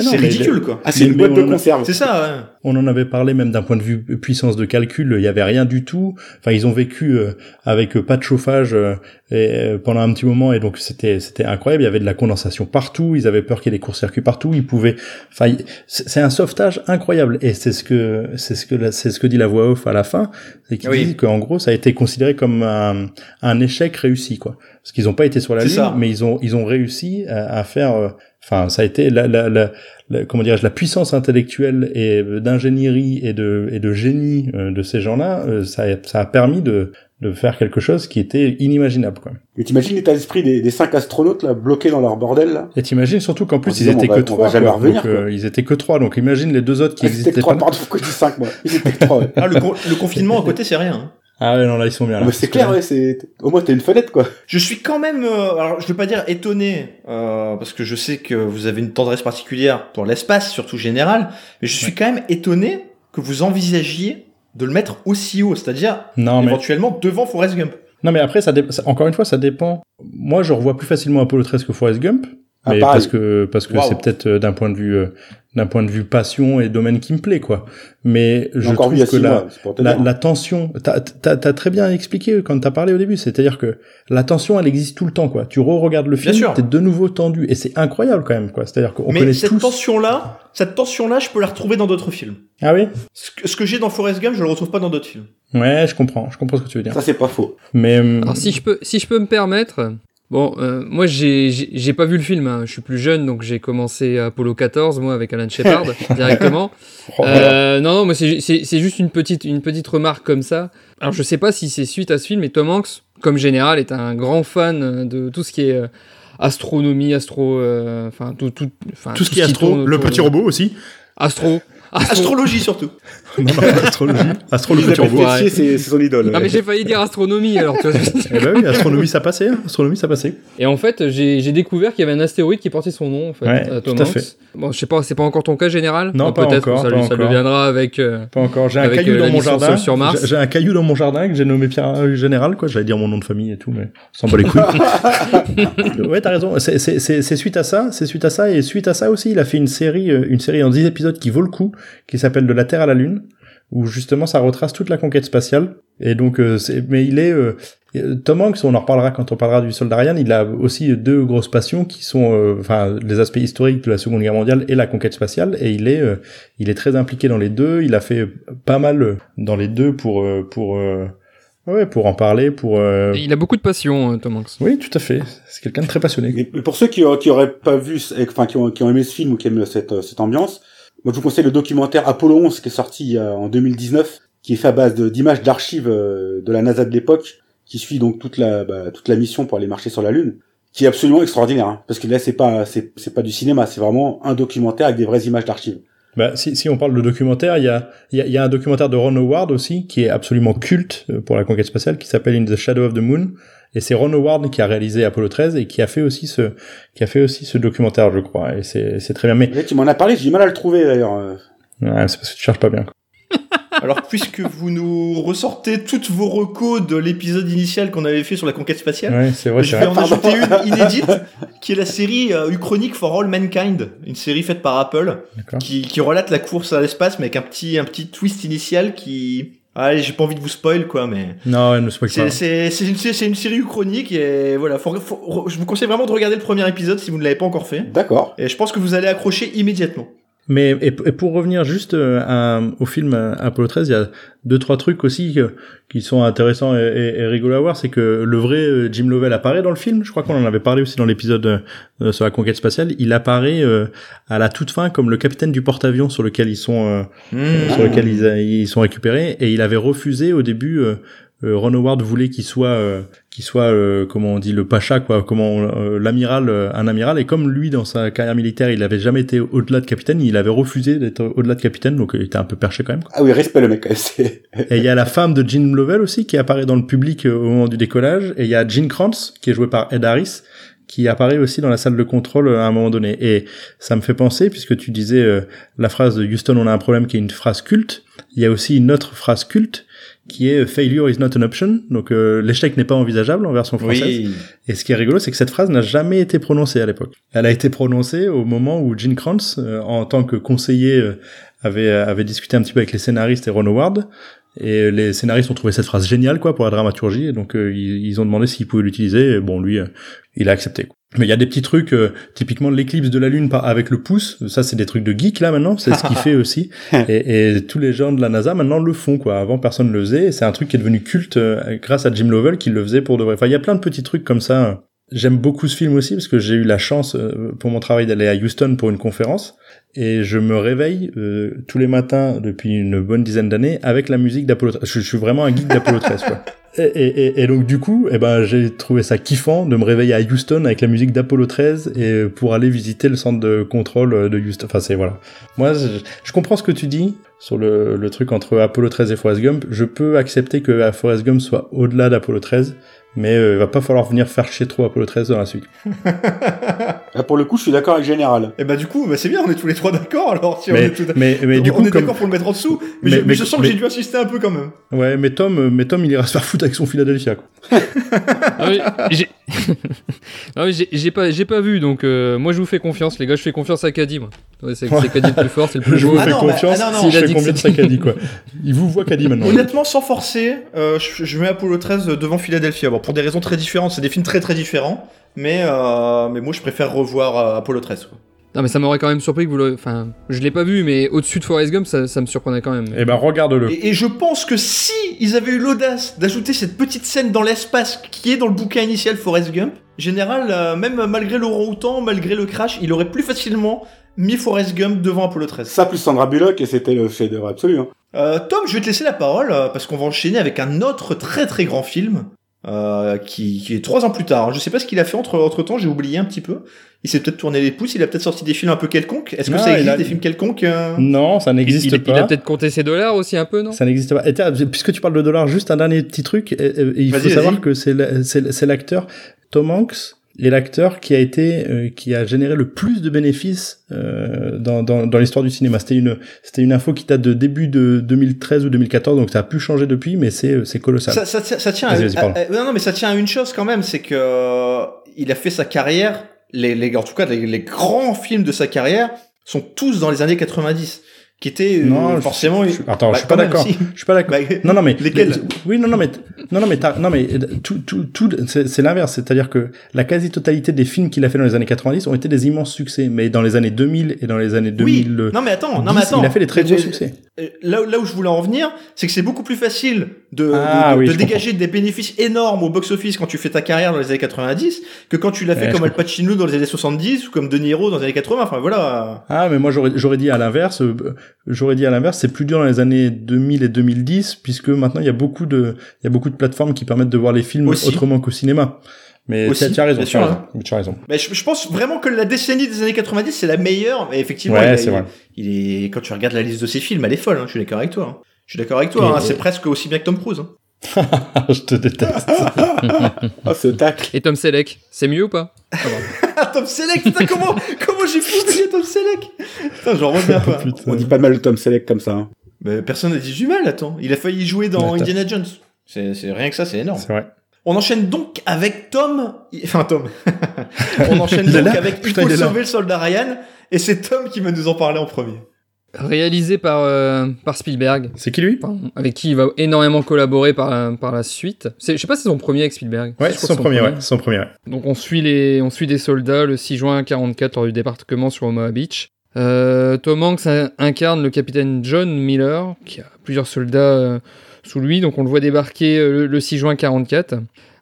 c'est ridicule quoi. Ah, c'est une boîte de conserve. C'est ça. Ouais. On en avait parlé même d'un point de vue puissance de calcul, il y avait rien du tout. Enfin, ils ont vécu euh, avec euh, pas de chauffage euh, et, euh, pendant un petit moment et donc c'était c'était incroyable. Il y avait de la condensation partout. Ils avaient peur qu'il y ait des courts-circuits partout. Ils pouvaient. Enfin, c'est un sauvetage incroyable et c'est ce que c'est ce que la- c'est ce que dit la voix off à la fin, c'est qu'il Oui. dit qu'en gros ça a été considéré comme un, un échec réussi quoi. Parce qu'ils n'ont pas été sur la C'est lune, ça. mais ils ont ils ont réussi à, à faire. Enfin, ça a été la, la, la, la- comment dirais-je la puissance intellectuelle et euh, d'ingénierie et de et de génie euh, de ces gens-là. euh, ça a, ça a permis de de faire quelque chose qui était inimaginable, quoi. Mais t'imagines l'état d'esprit des, des cinq astronautes là bloqués dans leur bordel là? Et t'imagines surtout qu'en En plus ils disant, étaient on va- que on trois, va jamais quoi. revenir, Donc, euh, ils étaient que trois, donc imagine les deux autres qui Ah, Ils étaient que existaient trois, pas. pardon, pourquoi je dis cinq moi? Ils étaient que trois, ouais. Ah, le, con- le confinement à côté, c'est rien. Ah ouais, non, là ils sont bien. Là. mais c'est clair, ouais, c'est au moins t'as une fenêtre quoi. Je suis quand même, euh, alors je vais pas dire étonné, euh, parce que je sais que vous avez une tendresse particulière pour l'espace, surtout général, mais je suis quand même étonné que vous envisagiez de le mettre aussi haut, c'est-à-dire Non, mais éventuellement devant Forrest Gump. non, mais après ça, dé- ça- encore une fois, ça dépend. Moi, je revois plus facilement Apollo 13 que Forrest Gump. Mais parce que parce que c'est peut-être euh, d'un point de vue euh, d'un point de vue passion et domaine qui me plaît quoi. Mais je encore trouve que la, mois, la, tension, t'as t'as t'as très bien expliqué quand t'as parlé au début, c'est-à-dire que la tension elle existe tout le temps quoi. Tu re-regardes le film, t'es de nouveau tendu et c'est incroyable quand même quoi. C'est-à-dire qu'on mais connaît cette tous. tension-là, cette tension-là, je peux la retrouver dans d'autres films. Ah oui? Ce que, j'ai dans Forrest Gump, je le retrouve pas dans d'autres films. Ouais, je comprends, je comprends ce que tu veux dire. Ça c'est pas faux. Mais hum, Alors si je peux, si je peux me permettre, bon, euh, moi j'ai, pas vu le film, hein. je suis plus jeune, donc j'ai commencé Apollo 14, moi avec Alan Shepard directement. oh, Euh, non, non, mais c'est, c'est, c'est juste une petite, une petite remarque comme ça. Alors je sais pas si c'est suite à ce film, mais Tom Hanks, comme général, est un grand fan de tout ce qui est euh, astronomie, astro, euh, enfin tout, tout, enfin tout ce qui est astro, le petit robot aussi. Astro. Astro. Astrologie surtout. non, non, astrologie, astro le Il petit s'appelle robot. Ouais. Tessier, c'est son idole. Non mais j'ai failli dire astronomie alors tu vois. Eh ben oui, astronomie ça passait, hein. astronomie ça passait. Et en fait, j'ai découvert qu'il y avait un astéroïde qui portait son nom, en fait, Ouais, à Tom tout à fait. Bon, je sais pas, c'est pas encore ton cas général? Non, Bon, pas peut-être, encore, ça, pas ça encore. deviendra avec. euh, Pas encore. J'ai un caillou euh, dans mon jardin. Seul sur Mars. J'ai- un caillou dans mon jardin que j'ai nommé Pierre euh, Général, quoi. J'allais dire mon nom de famille et tout, mais sans bat les couilles. ouais, t'as raison. C'est- suite à ça, c'est suite à ça, et suite à ça aussi, il a fait une série, une série en 10 épisodes qui vaut le coup, qui s'appelle De la Terre à la Lune, où justement ça retrace toute la conquête spatiale. Et donc, euh, c'est- mais il est, euh, euh, Tom Hanks, on en reparlera quand on parlera du soldat Ryan, il a aussi deux grosses passions qui sont, euh, enfin, les aspects historiques de la Seconde Guerre mondiale et la conquête spatiale, et il est, euh, il est très impliqué dans les deux. Il a fait pas mal euh, dans les deux pour, euh, pour, euh, ouais, pour en parler, pour. euh, Il a beaucoup de passion, Tom Hanks. Oui, tout à fait. C'est quelqu'un de très passionné. Mais mais pour ceux qui, qui auraient pas vu, enfin qui ont, qui ont aimé ce film ou qui aiment cette, cette ambiance, moi je vous conseille le documentaire Apollo 11 qui est sorti a- en 2019, qui est fait à base d'images d'archives euh, de la NASA de l'époque, qui suit donc toute la bah, toute la mission pour aller marcher sur la Lune, qui est absolument extraordinaire, hein, parce que là c'est pas c'est pas du cinéma, c'est vraiment un documentaire avec des vraies images d'archives. Bah, si, si on parle de documentaire, il y a, y, a, y a un documentaire de Ron Howard aussi, qui est absolument culte euh, pour la conquête spatiale, qui s'appelle In the Shadow of the Moon. Et c'est Ron Howard qui a réalisé Apollo 13 et qui a fait aussi ce, qui a fait aussi ce documentaire, je crois. Et c'est, c'est très bien. Mais, Et tu m'en as parlé, j'ai du mal à le trouver d'ailleurs. euh. ouais, c'est parce que tu cherches pas bien. quoi. Alors, puisque vous nous ressortez toutes vos recos de l'épisode initial qu'on avait fait sur la conquête spatiale, Ouais, c'est vrai, je vais en ajouter une inédite, qui est la série euh, Uchronic for All Mankind, une série faite par Apple, qui, qui relate la course à l'espace, mais avec un petit, un petit twist initial qui... Allez, j'ai pas envie de vous spoil, quoi, mais... Non, elle ne spoil C'est pas. c'est- c'est une, c'est une série uchronique et voilà, faut- faut- je vous conseille vraiment de regarder le premier épisode si vous ne l'avez pas encore fait. D'accord. Et je pense que vous allez accrocher immédiatement. Mais et, et pour revenir juste euh, à- au film Apollo 13, il y a deux trois trucs aussi que- qui sont intéressants et, et, et rigolos à voir, c'est que le vrai euh, Jim Lovell apparaît dans le film. Je crois qu'on en avait parlé aussi dans l'épisode euh, sur la conquête spatiale. Il apparaît euh, à la toute fin comme le capitaine du porte-avions sur lequel ils sont euh, Mmh. sur lequel ils, ils sont récupérés et il avait refusé au début. Euh, Ron Howard voulait qu'il soit, euh, qu'il soit, euh, comment on dit, le pacha, quoi, comment euh, l'amiral, euh, un amiral. Et comme lui, dans sa carrière militaire, il avait jamais été au-delà de capitaine, il avait refusé d'être au-delà de capitaine, donc il était un peu perché quand même. quoi. Ah oui, respect le mec. Et il y a la femme de Gene Lovell aussi qui apparaît dans le public euh, au moment du décollage. Et il y a Gene Kranz qui est joué par Ed Harris qui apparaît aussi dans la salle de contrôle euh, à un moment donné. Et ça me fait penser, puisque tu disais euh, la phrase de Houston, on a un problème qui est une phrase culte. Il y a aussi une autre phrase culte qui est Failure is not an option. Donc euh, l'échec n'est pas envisageable en version française. Oui. Et ce qui est rigolo, c'est que cette phrase n'a jamais été prononcée à l'époque. Elle a été prononcée au moment où Gene Kranz, euh, en tant que conseiller, euh, avait, avait discuté un petit peu avec les scénaristes et Ron Howard. Et les scénaristes ont trouvé cette phrase géniale, quoi, pour la dramaturgie. Et donc, euh, ils, ils ont demandé s'ils pouvaient l'utiliser. Et bon, lui, euh, il a accepté. quoi. Mais il y a des petits trucs, euh, typiquement l'éclipse de la Lune par, avec le pouce. Ça, c'est des trucs de geek, là, maintenant. C'est ce qu'il fait aussi. Et, et tous les gens de la NASA, maintenant, le font, quoi. Avant, personne ne le faisait. C'est un truc qui est devenu culte euh, grâce à Jim Lovell qui le faisait pour de vrai. Enfin, il y a plein de petits trucs comme ça. J'aime beaucoup ce film aussi parce que j'ai eu la chance euh, pour mon travail d'aller à Houston pour une conférence et je me réveille euh, tous les matins depuis une bonne dizaine d'années avec la musique d'Apollo 13. Je, je suis vraiment un geek d'Apollo 13 quoi. Et, donc du coup, eh ben j'ai trouvé ça kiffant de me réveiller à Houston avec la musique d'Apollo 13 et pour aller visiter le centre de contrôle de Houston. Enfin c'est voilà. Moi je, je, comprends ce que tu dis sur le, le truc entre Apollo 13 et Forrest Gump. Je peux accepter que Forrest Gump soit au-delà d'Apollo 13 mais euh, il va pas falloir venir faire chier trop Apollo 13 dans la suite. Ah, pour le coup, je suis d'accord avec Général. Et eh bah du coup, bah, c'est bien, on est tous les trois d'accord alors. mais, on est, tout... mais, mais, du on coup, est comme... d'accord pour le mettre en dessous, mais, je, mais je, sens que j'ai dû insister un peu quand même. Ouais, mais Tom, euh, mais Tom, il ira se faire foutre avec son Philadelphia. Quoi. ah oui, j'ai ah j'ai pas, j'ai pas vu, donc euh, moi je vous fais confiance, les gars, je fais confiance à Caddy, moi. Ouais, c'est Caddy le plus fort, c'est le plus Je vous fais Ah non, confiance, bah, ah non, si non, je fais confiance à Caddy, quoi. Il vous voit Caddy maintenant. Honnêtement, sans forcer, euh, je, je mets Apollo 13 devant Philadelphia. Pour des raisons très différentes, c'est des films très très différents, mais euh, mais moi je préfère revoir euh, Apollo 13. Quoi. Non, mais ça m'aurait quand même surpris que vous le. Enfin, je l'ai pas vu, mais au-dessus de Forrest Gump, ça, ça me surprenait quand même. Eh ben, regarde-le. Et, et je pense que si ils avaient eu l'audace d'ajouter cette petite scène dans l'espace qui est dans le bouquin initial Forrest Gump, général, euh, même malgré le orang-outan, malgré le crash, il aurait plus facilement mis Forrest Gump devant Apollo 13. Ça plus Sandra Bullock et c'était le chef-d'œuvre absolu. Hein. Euh, Tom, je vais te laisser la parole euh, parce qu'on va enchaîner avec un autre très très grand film euh, qui, qui est trois ans plus tard. Je sais pas ce qu'il a fait entre entre temps, j'ai oublié un petit peu. Il s'est peut-être tourné les pouces, il a peut-être sorti des films un peu quelconques. Est-ce que Non, ça il existe a- des films quelconques euh? Non, ça n'existe il- il pas. a peut-être compté ses dollars aussi un peu, non? Ça n'existe pas. Et puisque tu parles de dollars, juste un dernier petit truc. Et, et- et il faut Vas-y, savoir que c'est la- c'est c'est l'acteur Tom Hanks est l'acteur qui a été euh, qui a généré le plus de bénéfices euh, dans, dans, dans l'histoire du cinéma. C'était une c'était une info qui date de début de 2013 ou 2014, donc ça a pu changer depuis, mais c'est c'est colossal. ça, ça, ça tient à, pardon. à- non, non, mais ça tient à une chose quand même, c'est que euh, il a fait sa carrière. Les, les, en tout cas, les, les grands films de sa carrière sont tous dans les années 90, qui étaient euh, Non, je- forcément. je- attends, Bah, je suis pas d'accord. si. Je suis pas d'accord. Bah, Non, non, mais Lesquels les- oui, non, non, mais non, non, mais non, mais tout, tout, tout, c'est c'est l'inverse. C'est-à-dire que la quasi-totalité des films qu'il a fait dans les années 90 ont été des immenses succès, mais dans les années 2000 et dans les années 2000, oui. Non mais attends, non mais attends. il a fait des très gros succès. Euh, Là, où- là où je voulais en venir, c'est que c'est beaucoup plus facile de, Ah de, de- oui, de je dégager des bénéfices énormes au box-office quand tu fais ta carrière dans les années 90 que quand tu l'as fait comme Al Pacino dans les années 70 ou comme De Niro dans les années 80. Enfin voilà. Ah, mais moi j'aurais j'aurais dit à l'inverse. euh, J'aurais dit à l'inverse, c'est plus dur dans les années 2000 et 2010 puisque maintenant il y a beaucoup de il y a beaucoup de plateformes qui permettent de voir les films Aussi. autrement qu'au cinéma. Mais Aussi, tu as raison, bien tu sûr, as hein. raison, mais tu as raison. Mais je, je pense vraiment que la décennie des années 90 c'est la meilleure. Mais effectivement, Ouais, il, a- c'est il- vrai. il est quand tu regardes la liste de ses films, elle est folle. hein, je suis d'accord avec toi. hein. Je suis d'accord avec toi. Hein, c'est presque aussi bien que Tom Cruise. hein. je te déteste. Ah, ce tacle. Et Tom Selleck, c'est mieux ou pas? Ah, Tom Selleck, putain, comment, comment j'ai pu oublier Tom Selleck? Putain, j'en reviens pas. Putain. On dit pas mal de Tom Selleck comme ça. hein. Mais personne n'a dit du mal, attends. Il a failli jouer dans Indiana Jones. C'est rien que ça, c'est énorme. C'est vrai. On enchaîne donc avec Tom. Enfin, Tom. On enchaîne donc là avec Il faut sauver le soldat Ryan. Et c'est Tom qui va nous en parler en premier. Réalisé par, euh, par Spielberg, C'est qui lui? Enfin, avec qui il va énormément collaborer par, par la suite. C'est- Je sais pas si c'est son premier avec Spielberg. Ouais, c'est son premier, ouais, c'est son premier. ouais. Donc on suit, les, on suit des soldats le 6 juin 44 lors du débarquement sur Omaha Beach. Euh, Tom Hanks in- incarne le capitaine John Miller, qui a plusieurs soldats euh, sous lui. Donc on le voit débarquer euh, le, le 6 juin 44.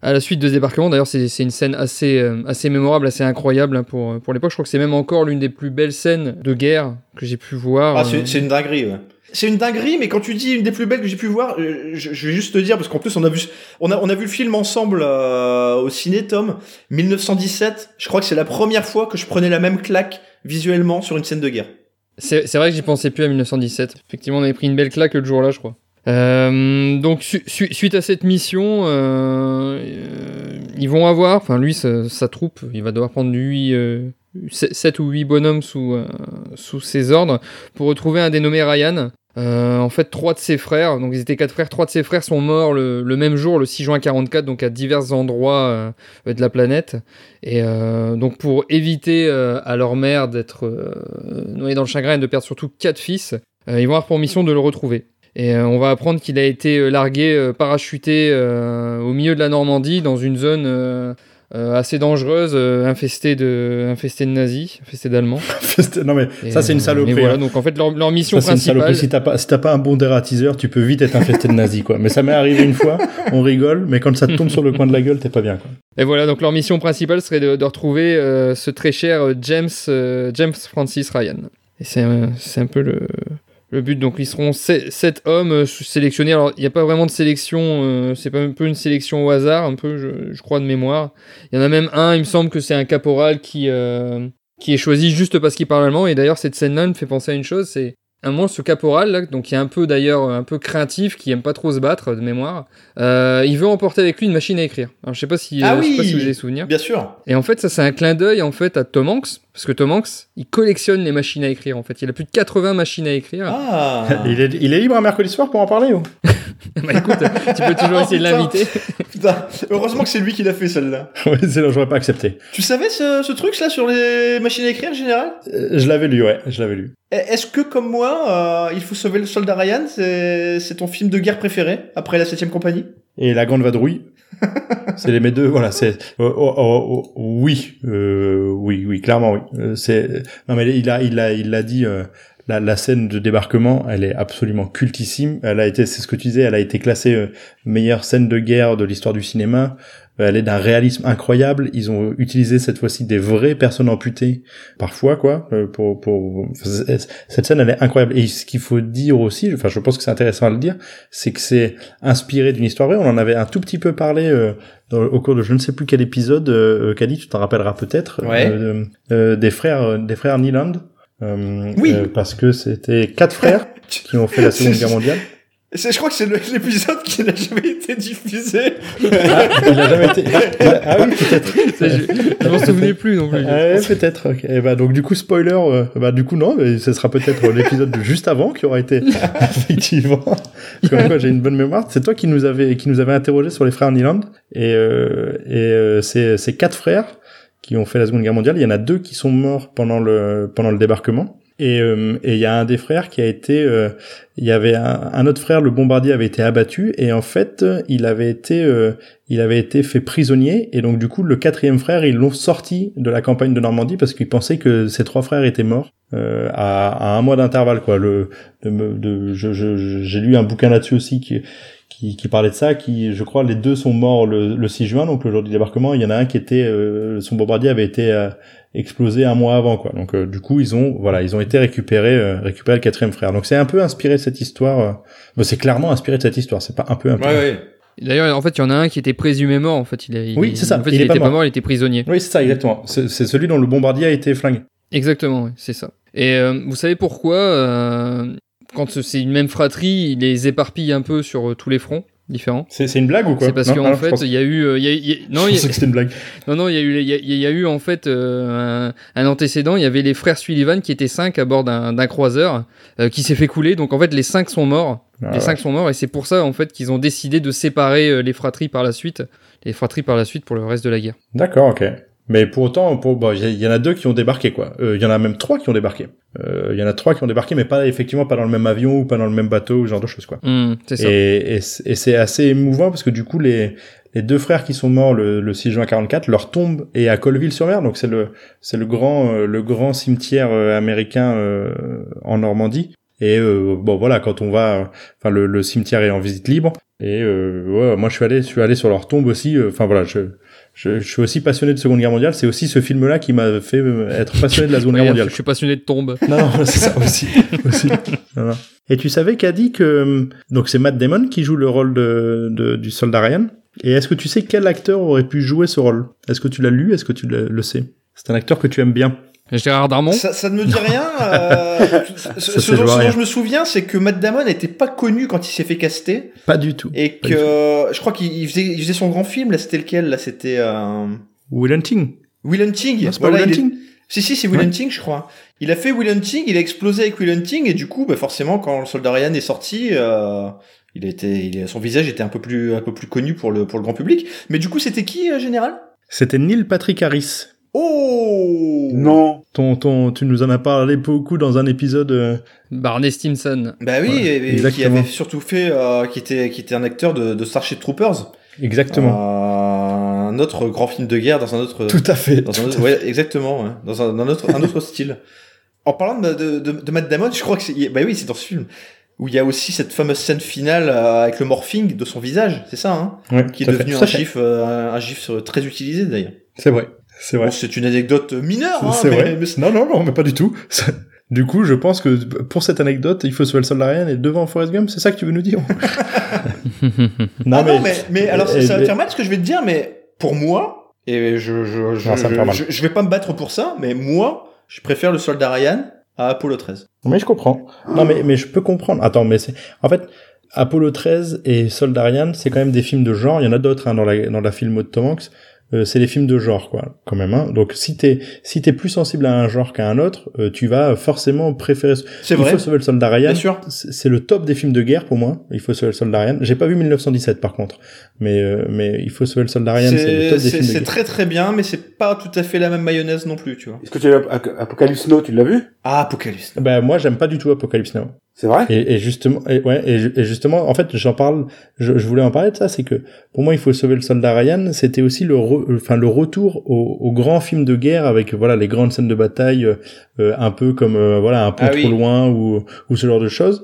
À la suite de ce débarquement, d'ailleurs, c'est une scène assez, euh, assez mémorable, assez incroyable hein, pour, pour l'époque. Je crois que c'est même encore l'une des plus belles scènes de guerre que j'ai pu voir. Ah, euh, c'est c'est une dinguerie, ouais. C'est une dinguerie, mais quand tu dis une des plus belles que j'ai pu voir, euh, je, je vais juste te dire, parce qu'en plus, on a vu, on a, on a vu le film ensemble euh, au ciné, Tom, 1917. Je crois que c'est la première fois que je prenais la même claque visuellement sur une scène de guerre. C'est c'est vrai que j'y pensais plus à 1917. Effectivement, on avait pris une belle claque le jour-là, je crois. Euh, donc su- su- suite à cette mission, euh, euh, ils vont avoir, enfin lui, sa, troupe, il va devoir prendre 8, 7 ou 8 bonhommes sous, euh, sous ses ordres pour retrouver un dénommé Ryan. Euh, en fait, trois de ses frères, donc ils étaient quatre frères, trois de ses frères sont morts le, même jour, le 6 juin 44, donc à divers endroits euh, de la planète. Et euh, donc pour éviter euh, à leur mère d'être euh, noyée dans le chagrin et de perdre surtout quatre fils, euh, ils vont avoir pour mission de le retrouver. Et euh, on va apprendre qu'il a été euh, largué, euh, parachuté au milieu de la Normandie dans une zone assez dangereuse, infestée de, infestée de nazis, infestée d'Allemands. non mais Et, ça c'est une saloperie. voilà, hein. donc en fait leur, leur mission Ça, c'est une principale. saloperie. Si t'as pas, si t'as pas un bon dératiseur, tu peux vite être infesté de nazis, quoi. Mais ça m'est arrivé une fois, on rigole, mais quand ça te tombe sur le coin de la gueule, t'es pas bien, quoi. Et voilà, donc leur mission principale serait de, de retrouver euh, ce très cher James, euh, James Francis Ryan. Et c'est un, c'est un peu le, Le but, donc, ils seront 7 hommes euh, sélectionnés. Alors, il n'y a pas vraiment de sélection, euh, c'est pas un peu une sélection au hasard, un peu, je, je, crois, de mémoire. Il y en a même un, il me semble que c'est un caporal qui, euh, qui est choisi juste parce qu'il parle allemand. Et d'ailleurs, cette scène-là me fait penser à une chose, c'est un moment, ce caporal, là, donc qui est un peu d'ailleurs un peu craintif, qui aime pas trop se battre de mémoire, euh, il veut emporter avec lui une machine à écrire. Alors je sais pas si, ah euh, oui, je sais pas si vous avez souvenir. Bien sûr. Et en fait, ça c'est un clin d'œil en fait à Tom Hanks, parce que Tom Hanks, il collectionne les machines à écrire. En fait, il a plus de 80 machines à écrire. Ah. il, est, il est libre un mercredi soir pour en parler ou? Bah écoute, tu peux toujours essayer de l'inviter. Putain, heureusement que c'est lui qui l'a fait celle-là. ouais, c'est là, j'aurais pas accepté. Tu savais ce, ce truc là sur les machines à écrire en général? Euh, Je l'avais lu, ouais, je l'avais lu. Est-ce que comme moi, euh, Il faut sauver le soldat Ryan, c'est ton film de guerre préféré après la 7 compagnie? Et La Grande Vadrouille c'est les mes deux voilà c'est oh, oh, oh, oui euh, oui oui clairement oui c'est non mais il a il a il l'a dit la, la, scène de débarquement, elle est absolument cultissime. Elle a été, c'est ce que tu disais, elle a été classée euh, meilleure scène de guerre de l'histoire du cinéma. Elle est d'un réalisme incroyable. Ils ont utilisé cette fois-ci des vraies personnes amputées, parfois quoi. Pour, pour cette scène, elle est incroyable. Et ce qu'il faut dire aussi, enfin, je pense que c'est intéressant à le dire, c'est que c'est inspiré d'une histoire vraie. On en avait un tout petit peu parlé euh, dans, au cours de je ne sais plus quel épisode. Euh, Kadi, tu t'en rappelleras peut-être. Ouais. Euh, des frères, des frères Nyland. Euh, oui. Euh, parce que c'était quatre frères qui ont fait la Seconde Guerre mondiale. Je crois que c'est l'épisode qui n'a jamais été diffusé. Ah, il n'a jamais été. Ah oui, peut-être. Je, m'en souvenais plus non plus. Ah, peut-être. Okay. Et bah donc du coup spoiler, euh, bah du coup non, mais ce sera peut-être l'épisode de juste avant qui aura été effectivement. Comme quoi j'ai une bonne mémoire. C'est toi qui nous avait qui nous avait interrogé sur les frères Nyland et euh, et euh, c'est c'est quatre frères qui ont fait la Seconde Guerre mondiale. Il y en a deux qui sont morts pendant le pendant le débarquement. Et il euh, y a un des frères qui a été, euh, il y avait un, un, autre frère, le bombardier avait été abattu et en fait il avait été, euh, il avait été fait prisonnier et donc du coup le quatrième frère ils l'ont sorti de la campagne de Normandie parce qu'ils pensaient que ces trois frères étaient morts à, à, un mois d'intervalle quoi. Le, de, de, je, je, j'ai lu un bouquin là-dessus aussi qui qui, qui, parlait de ça, qui, je crois, les deux sont morts le, le 6 juin, donc le jour du débarquement. Il y en a un qui était, euh, son bombardier avait été euh, explosé un mois avant, quoi. Donc, euh, du coup, ils ont, voilà, ils ont été récupérés, euh, récupérés le quatrième frère. Donc, c'est un peu inspiré de cette histoire. Bon, c'est clairement inspiré de cette histoire. C'est pas un peu, un peu. Ouais, ouais. D'ailleurs, en fait, il y en a un qui était présumé mort. En fait, il, est, oui, c'est ça. En fait, il, il, est était pas pas mort. mort, il était prisonnier. Oui, c'est ça, exactement. C'est celui dont le bombardier a été flingué. Exactement, oui, c'est ça. Et euh, vous savez pourquoi, euh, quand c'est une même fratrie, il les éparpille un peu sur euh, tous les fronts? Différents C'est une blague ou quoi C'est parce qu'en fait, il y a eu, il y a, y a, non, je il y a, que c'était une blague. non, non, il y a eu, il y a, y a eu en fait euh, un, un, antécédent. Il y avait les frères Sullivan qui étaient cinq à bord d'un croiseur euh, qui s'est fait couler. Donc en fait, les cinq sont morts. Ah les ouais. cinq sont morts et c'est pour ça en fait qu'ils ont décidé de séparer euh, les fratries par la suite, les fratries par la suite pour le reste de la guerre. D'accord, ok. Mais pour autant, bon, il y, y, en a deux qui ont débarqué, quoi. Euh, Il y en a même trois qui ont débarqué. Euh, Il y en a trois qui ont débarqué, mais pas effectivement pas dans le même avion ou pas dans le même bateau, ou ce genre de choses, quoi. Mmh, c'est ça. Et, et, et c'est assez émouvant parce que du coup, les, les deux frères qui sont morts le, le 6 juin 44, leur tombe est à Colleville-sur-Mer, donc c'est le, c'est le grand, euh, le grand cimetière euh, américain euh, en Normandie. Et euh, bon voilà, quand on va, enfin le, le, cimetière est en visite libre. Et euh, ouais, moi je suis allé, je suis allé sur leur tombe aussi. Enfin voilà, je, je, je, suis aussi passionné de Seconde Guerre mondiale. C'est aussi ce film-là qui m'a fait être passionné de la Seconde ouais, Guerre mondiale. Je suis passionné de tombe. Non, non c'est ça aussi. aussi. Et tu savais qu'a dit que donc c'est Matt Damon qui joue le rôle de, de du soldat Ryan. Et est-ce que tu sais quel acteur aurait pu jouer ce rôle? Est-ce que tu l'as lu? Est-ce que tu le, le sais? C'est un acteur que tu aimes bien. Gérard Darmon ça, ça, ne me dit rien. Euh, ce, ce dont, je me souviens, c'est que Matt Damon n'était pas connu quand il s'est fait caster. Pas du tout. Et que euh, je crois qu'il faisait, il faisait son grand film. Là, c'était lequel Là, c'était euh... Will Hunting. Will Hunting. Non, c'est pas Will Hunting. Est... Si si, c'est Will ouais. Hunting, je crois. Il a fait Will Hunting, il a explosé avec Will Hunting et du coup, bah, forcément, quand le soldat Ryan est sorti. Euh... Il était, il, son visage était un peu plus, un peu plus connu pour le, pour le grand public. Mais du coup, c'était qui, euh, général? C'était Neil Patrick Harris. Oh Non ton, ton, Tu nous en as parlé beaucoup dans un épisode. Euh... Barney Stinson. Bah oui, Ouais, et, et qui exactement. avait surtout fait, euh, qui était, qui était un acteur de, de Starship Troopers. Exactement. Euh, un autre grand film de guerre dans un autre. Tout à fait. Dans un autre, ouais, exactement, ouais, dans un, un autre, un autre style. En parlant de, de, de, de Matt Damon, je crois que c'est, bah oui, c'est dans ce film où il y a aussi cette fameuse scène finale euh, avec le morphing de son visage, c'est ça, hein ouais, Qui est devenu un gif, euh, un, un gif très utilisé d'ailleurs. C'est vrai. C'est vrai. Bon, c'est une anecdote mineure. Hein, c'est mais, vrai. mais non, non, non, mais pas du tout. Du coup, je pense que pour cette anecdote, il faut sauver le soldat Ryan et devant Forrest Gump, c'est ça que tu veux nous dire non, ah mais, non, mais, mais alors ça, va faire mal ce que je vais te dire, mais pour moi, et je je je, je, je, vais pas me battre pour ça, mais moi, je préfère le soldat Ryan à Apollo 13. Mais je comprends. Non, mais mais je peux comprendre. Attends, mais c'est en fait. Apollo 13 et Soldat Ryan, c'est quand même des films de genre. Il y en a d'autres hein, dans la dans la film de Tom Hanks. Euh, c'est des films de genre quoi quand même hein. donc si t'es si t'es plus sensible à un genre qu'à un autre euh, tu vas forcément préférer c'est vrai. il faut sauver le soldat Ryan. Bien sûr. c'est le top des films de guerre pour moi. Il faut sauver le soldat Ryan. J'ai pas vu 1917 par contre. Mais euh, mais il faut sauver le soldat Ryan c'est le top des films de c'est très très bien mais c'est pas tout à fait la même mayonnaise non plus tu vois. Est-ce que tu as Apocalypse Now tu l'as vu? Ah Apocalypse bah moi j'aime pas du tout Apocalypse Now c'est vrai? Et, et, justement, et, ouais, et, justement, en fait, j'en parle. Je, je, voulais en parler de ça, c'est que pour moi, il faut sauver le soldat Ryan. C'était aussi le, enfin, le retour au, au, grand film de guerre avec voilà les grandes scènes de bataille, euh, un peu comme euh, voilà un peu ah trop loin ou ou ce genre de choses.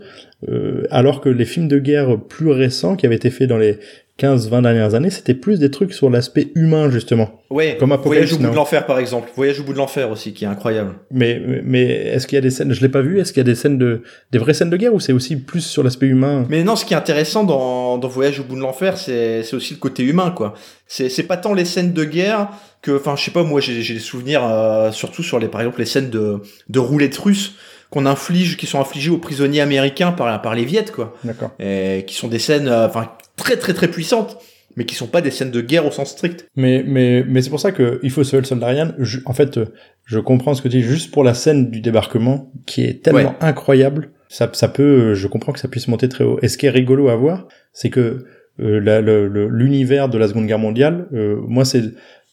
Euh, alors que les films de guerre plus récents qui avaient été faits dans les 15-20 dernières années, c'était plus des trucs sur l'aspect humain justement. Ouais. Comme Voyage au bout de l'enfer par exemple. Voyage au bout de l'enfer aussi qui est incroyable. Mais mais est-ce qu'il y a des scènes Je l'ai pas vu. Est-ce qu'il y a des scènes de des vraies scènes de guerre ou c'est aussi plus sur l'aspect humain? Mais non, ce qui est intéressant dans dans Voyage au bout de l'enfer, c'est c'est aussi le côté humain quoi. C'est c'est pas tant les scènes de guerre que enfin je sais pas moi j'ai j'ai des souvenirs euh, surtout sur les par exemple les scènes de de roulettes russes qu'on inflige, qui sont infligées aux prisonniers américains par, par les Viettes, quoi. D'accord. Et qui sont des scènes, euh, enfin, très très très puissantes, mais qui sont pas des scènes de guerre au sens strict. Mais mais mais c'est pour ça que il faut sauver le soldat Ryan. en fait, je comprends ce que tu dis juste pour la scène du débarquement qui est tellement incroyable. Ça ça peut, je comprends que ça puisse monter très haut. Et ce qui est rigolo à voir, c'est que euh, l'univers de la Seconde Guerre mondiale, euh, moi c'est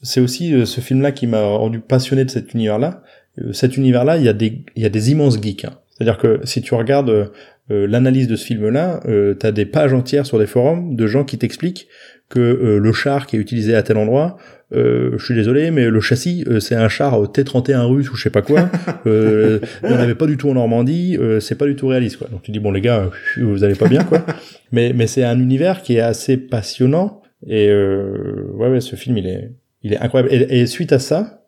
c'est aussi euh, ce film-là qui m'a rendu passionné de cet univers-là. Euh, cet univers-là, il y a des il y a des immenses geeks. Hein. C'est-à-dire que si tu regardes euh, l'analyse de ce film-là, euh, t'as des pages entières sur des forums de gens qui t'expliquent que euh, le char qui est utilisé à tel endroit, euh, je suis désolé, mais le châssis, c'est un char T-31 russe ou je sais pas quoi. euh, il n'y en avait pas du tout en Normandie, c'est pas du tout réaliste. Quoi. Donc tu dis, bon les gars, vous allez pas bien, quoi. mais mais c'est un univers qui est assez passionnant. Et ouais, ouais, ce film, il est, il est incroyable. Et, suite à ça,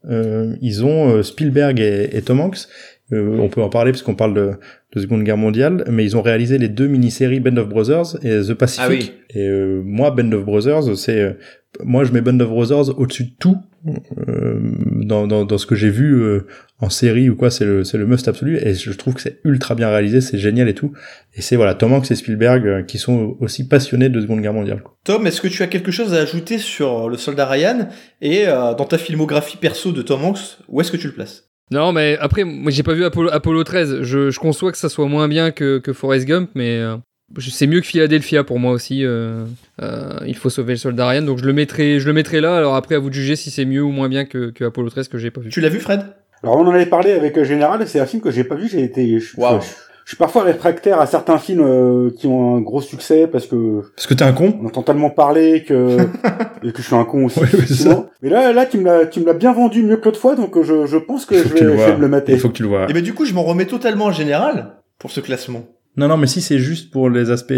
ils ont Spielberg et, et Tom Hanks euh, on peut en parler parce qu'on parle de, de, Seconde Guerre mondiale, mais ils ont réalisé les deux mini-séries Band of Brothers et The Pacific. Ah et euh, moi, Band of Brothers, c'est euh, moi je mets Band of Brothers au-dessus de tout dans, dans, dans, ce que j'ai vu en série ou quoi. C'est le c'est le must absolu et je trouve que c'est ultra bien réalisé, c'est génial et tout. Et c'est voilà Tom Hanks et Spielberg qui sont aussi passionnés de Seconde Guerre mondiale. Tom, est-ce que tu as quelque chose à ajouter sur le soldat Ryan et dans ta filmographie perso de Tom Hanks, où est-ce que tu le places? Non, mais après, moi j'ai pas vu Apollo, Apollo 13. Je, je, conçois que ça soit moins bien que, que Forrest Gump, mais euh, c'est mieux que Philadelphia pour moi aussi. Euh, euh, il faut sauver le soldat Ryan, donc je le mettrai, je le mettrai là. Alors après, à vous de juger si c'est mieux ou moins bien que, que Apollo 13 que j'ai pas vu. Tu l'as vu, Fred? Alors on en avait parlé avec Général. C'est un film que j'ai pas vu. J'ai été. Wow je suis parfois réfractaire à certains films euh, qui ont un gros succès parce que parce que t'es un con. On entend tellement parler que et que je suis un con aussi. mais là, là, tu me l'as, tu me l'as bien vendu mieux que l'autre fois, donc je, je pense que, je vais, je vais, me le mater. Il faut que tu le vois. Et ben du coup, je m'en remets totalement en général pour ce classement. Non, non, mais si c'est juste pour les aspects,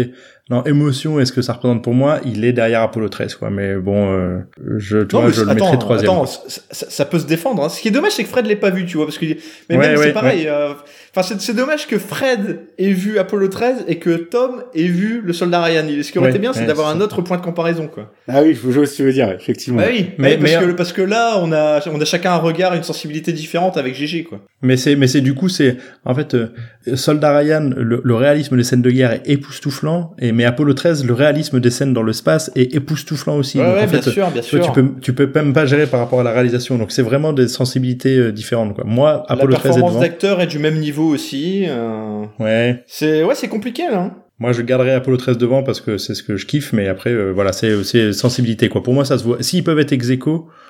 non, émotion et ce que ça représente pour moi, il est derrière Apollo 13, quoi. Mais bon, euh, je, tu vois, je le mettrai troisième. Attends, ça, ça, peut se défendre. Hein. Ce qui est dommage, c'est que Fred l'ait pas vu, tu vois, parce que mais même c'est pareil. Euh, enfin, c'est dommage que Fred ait vu Apollo 13 et que Tom ait vu le Soldat Ryan. Ce qui aurait été bien, c'est d'avoir un autre point de comparaison, quoi. Ah oui, je vois ce que tu veux dire, effectivement. Bah oui, mais, parce, que, parce que là, on a, on a chacun un regard, une sensibilité différente avec GG, quoi. Mais c'est, mais c'est du coup, c'est en fait, euh, Soldat Ryan, le, le réalisme des scènes de guerre est époustouflant, et mais Apollo 13, le réalisme des scènes dans le space est époustouflant aussi. Ouais, bien sûr, bien sûr. Tu peux, tu peux même pas gérer par rapport à la réalisation. Donc c'est vraiment des sensibilités euh, différentes. Quoi. Moi, Apollo 13 La performance d'acteur est du même niveau aussi. Euh... Ouais. C'est ouais, c'est compliqué là. Hein. Moi, je garderai Apollo 13 devant parce que c'est ce que je kiffe, mais après, euh, voilà, c'est c'est sensibilité quoi. Pour moi, ça se voit. S'ils peuvent être ex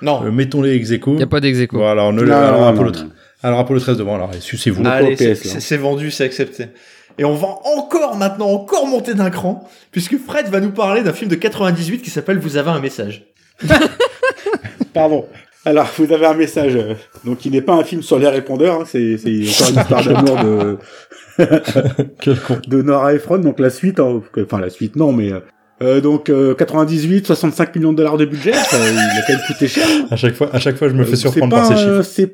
non, euh, mettons-les ex Il y a pas d'ex Voilà, on ne non, alors, Apollo 13. Alors Apollo 13 devant. Alors, sucez-vous. Allez, c'est vendu, c'est accepté. Et on va encore maintenant encore monter d'un cran, puisque Fred va nous parler d'un film de 98 qui s'appelle Vous avez un message. Pardon. Alors, vous avez un message. Euh, donc, il n'est pas un film sur les répondeurs. Hein, c'est encore une histoire d'amour de de Nora Ephron. Donc la suite, hein, enfin la suite non, mais euh, donc 98, 65 millions de dollars de budget. Ça, il a quand même coûté cher. À chaque fois, à chaque fois, je me fais surprendre par ces chiffres.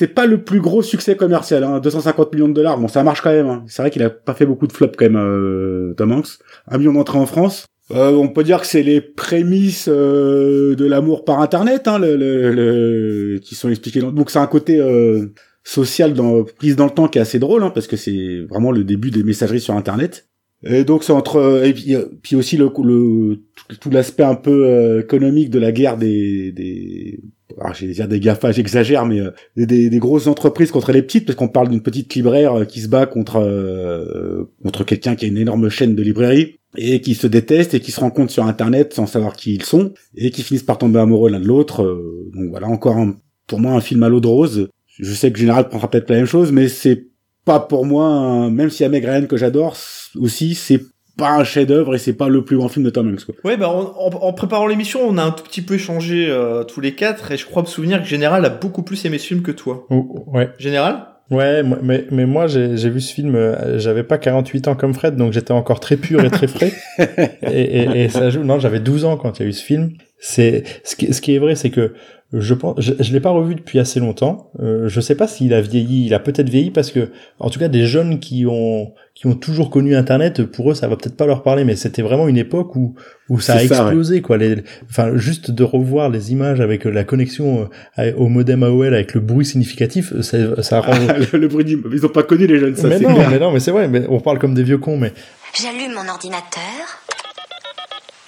C'est pas le plus gros succès commercial, hein, 250 millions de dollars. Bon, ça marche quand même. Hein. C'est vrai qu'il a pas fait beaucoup de flops quand même, euh, Tom Hanks. Un million d'entrées en France. Euh, on peut dire que c'est les prémices euh, de l'amour par Internet, hein, le, le, le, qui sont expliquées. Dans... Donc c'est un côté euh, social dans prise dans le temps qui est assez drôle, hein, parce que c'est vraiment le début des messageries sur Internet. Et donc c'est entre et puis, puis aussi le, le tout l'aspect un peu euh, économique de la guerre des des alors j'ai dire des GAFA, j'exagère, mais euh, des, grosses entreprises contre les petites, parce qu'on parle d'une petite libraire euh, qui se bat contre contre quelqu'un qui a une énorme chaîne de librairies et qui se détestent et qui se rencontrent sur Internet sans savoir qui ils sont et qui finissent par tomber amoureux l'un de l'autre. donc voilà, encore pour moi un film à l'eau de rose. Je sais que Général prendra peut-être la même chose, mais c'est pas pour moi, même s'il y a Meg que j'adore, aussi, c'est pas un chef-d'œuvre et c'est pas le plus grand film de Tom Hanks. Quoi. Ouais, bah en, préparant l'émission, on a un tout petit peu échangé euh, tous les quatre et je crois me souvenir que Général a beaucoup plus aimé ce film que toi. Oh, ouais. Général? Ouais, mais, mais moi j'ai vu ce film, euh, j'avais pas 48 ans comme Fred, donc j'étais encore très pur et très frais. et, et, et, ça joue. Non, j'avais 12 ans quand il y a eu ce film. C'est ce qui, ce qui est vrai, c'est que je pense, je, je l'ai pas revu depuis assez longtemps. Euh, je sais pas s'il a vieilli. Il a peut-être vieilli parce que, en tout cas, des jeunes qui ont qui ont toujours connu Internet, pour eux, ça va peut-être pas leur parler. Mais c'était vraiment une époque où où ça a explosé, quoi. Les, enfin, juste de revoir les images avec la connexion euh, au modem AOL avec le bruit significatif, ça, ça rend. le, bruit, ils ont pas connu les jeunes. Ça, mais non, mais non, mais c'est vrai. Mais on parle comme des vieux cons, mais. J'allume mon ordinateur.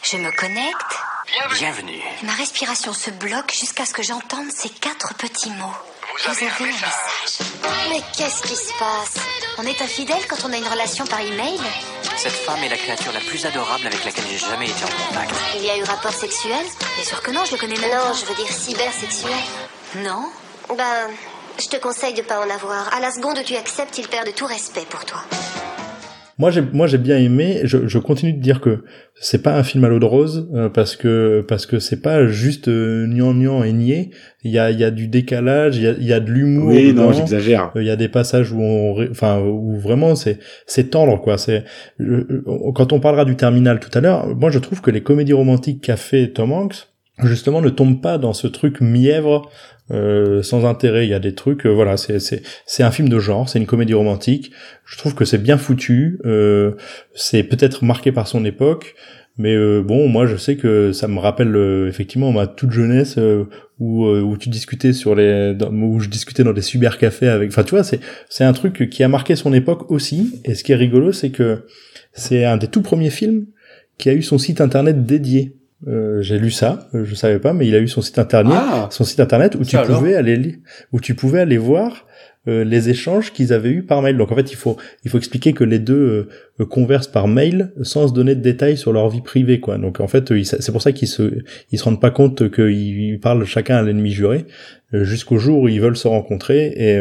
Je me connecte. Bienvenue. Ma respiration se bloque jusqu'à ce que j'entende ces quatre petits mots. Vous avez, un, message. Mais qu'est-ce qui se passe? On est infidèle quand on a une relation par email? Cette femme est la créature la plus adorable avec laquelle j'ai jamais été en contact. Il y a eu rapport sexuel? Bien sûr que non, je le connais même Non, je veux dire cybersexuel. Non? Ben, je te conseille de pas en avoir. À la seconde où tu acceptes, il perd de tout respect pour toi. Moi j'ai moi j'ai bien aimé. Je, je, continue de dire que c'est pas un film à l'eau de rose euh, parce que parce que c'est pas juste euh, nian et niais. Il y a il y a du décalage, il y a il y a de l'humour. Oui non j'exagère. Il y a des passages où on enfin où vraiment c'est c'est tendre quoi. C'est quand on parlera du terminal tout à l'heure. Moi je trouve que les comédies romantiques qu'a fait Tom Hanks justement ne tombent pas dans ce truc mièvre euh, sans intérêt. Il y a des trucs, euh, voilà, c'est un film de genre, c'est une comédie romantique. Je trouve que c'est bien foutu. Euh, c'est peut-être marqué par son époque, mais bon, moi je sais que ça me rappelle effectivement ma toute jeunesse où où tu discutais sur les où je discutais dans des cybercafés avec. Enfin, tu vois, c'est c'est un truc qui a marqué son époque aussi. Et ce qui est rigolo, c'est que c'est un des tout premiers films qui a eu son site internet dédié. Euh, j'ai lu ça, euh, je savais pas, mais il a eu son site internet, ah. son site internet où tu pouvais aller où tu pouvais aller voir euh, les échanges qu'ils avaient eu par mail. Donc en fait, il faut il faut expliquer que les deux conversent par mail sans se donner de détails sur leur vie privée, quoi. Donc en fait, c'est pour ça qu'ils se ils se rendent pas compte qu'ils parlent chacun à l'ennemi juré jusqu'au jour où ils veulent se rencontrer et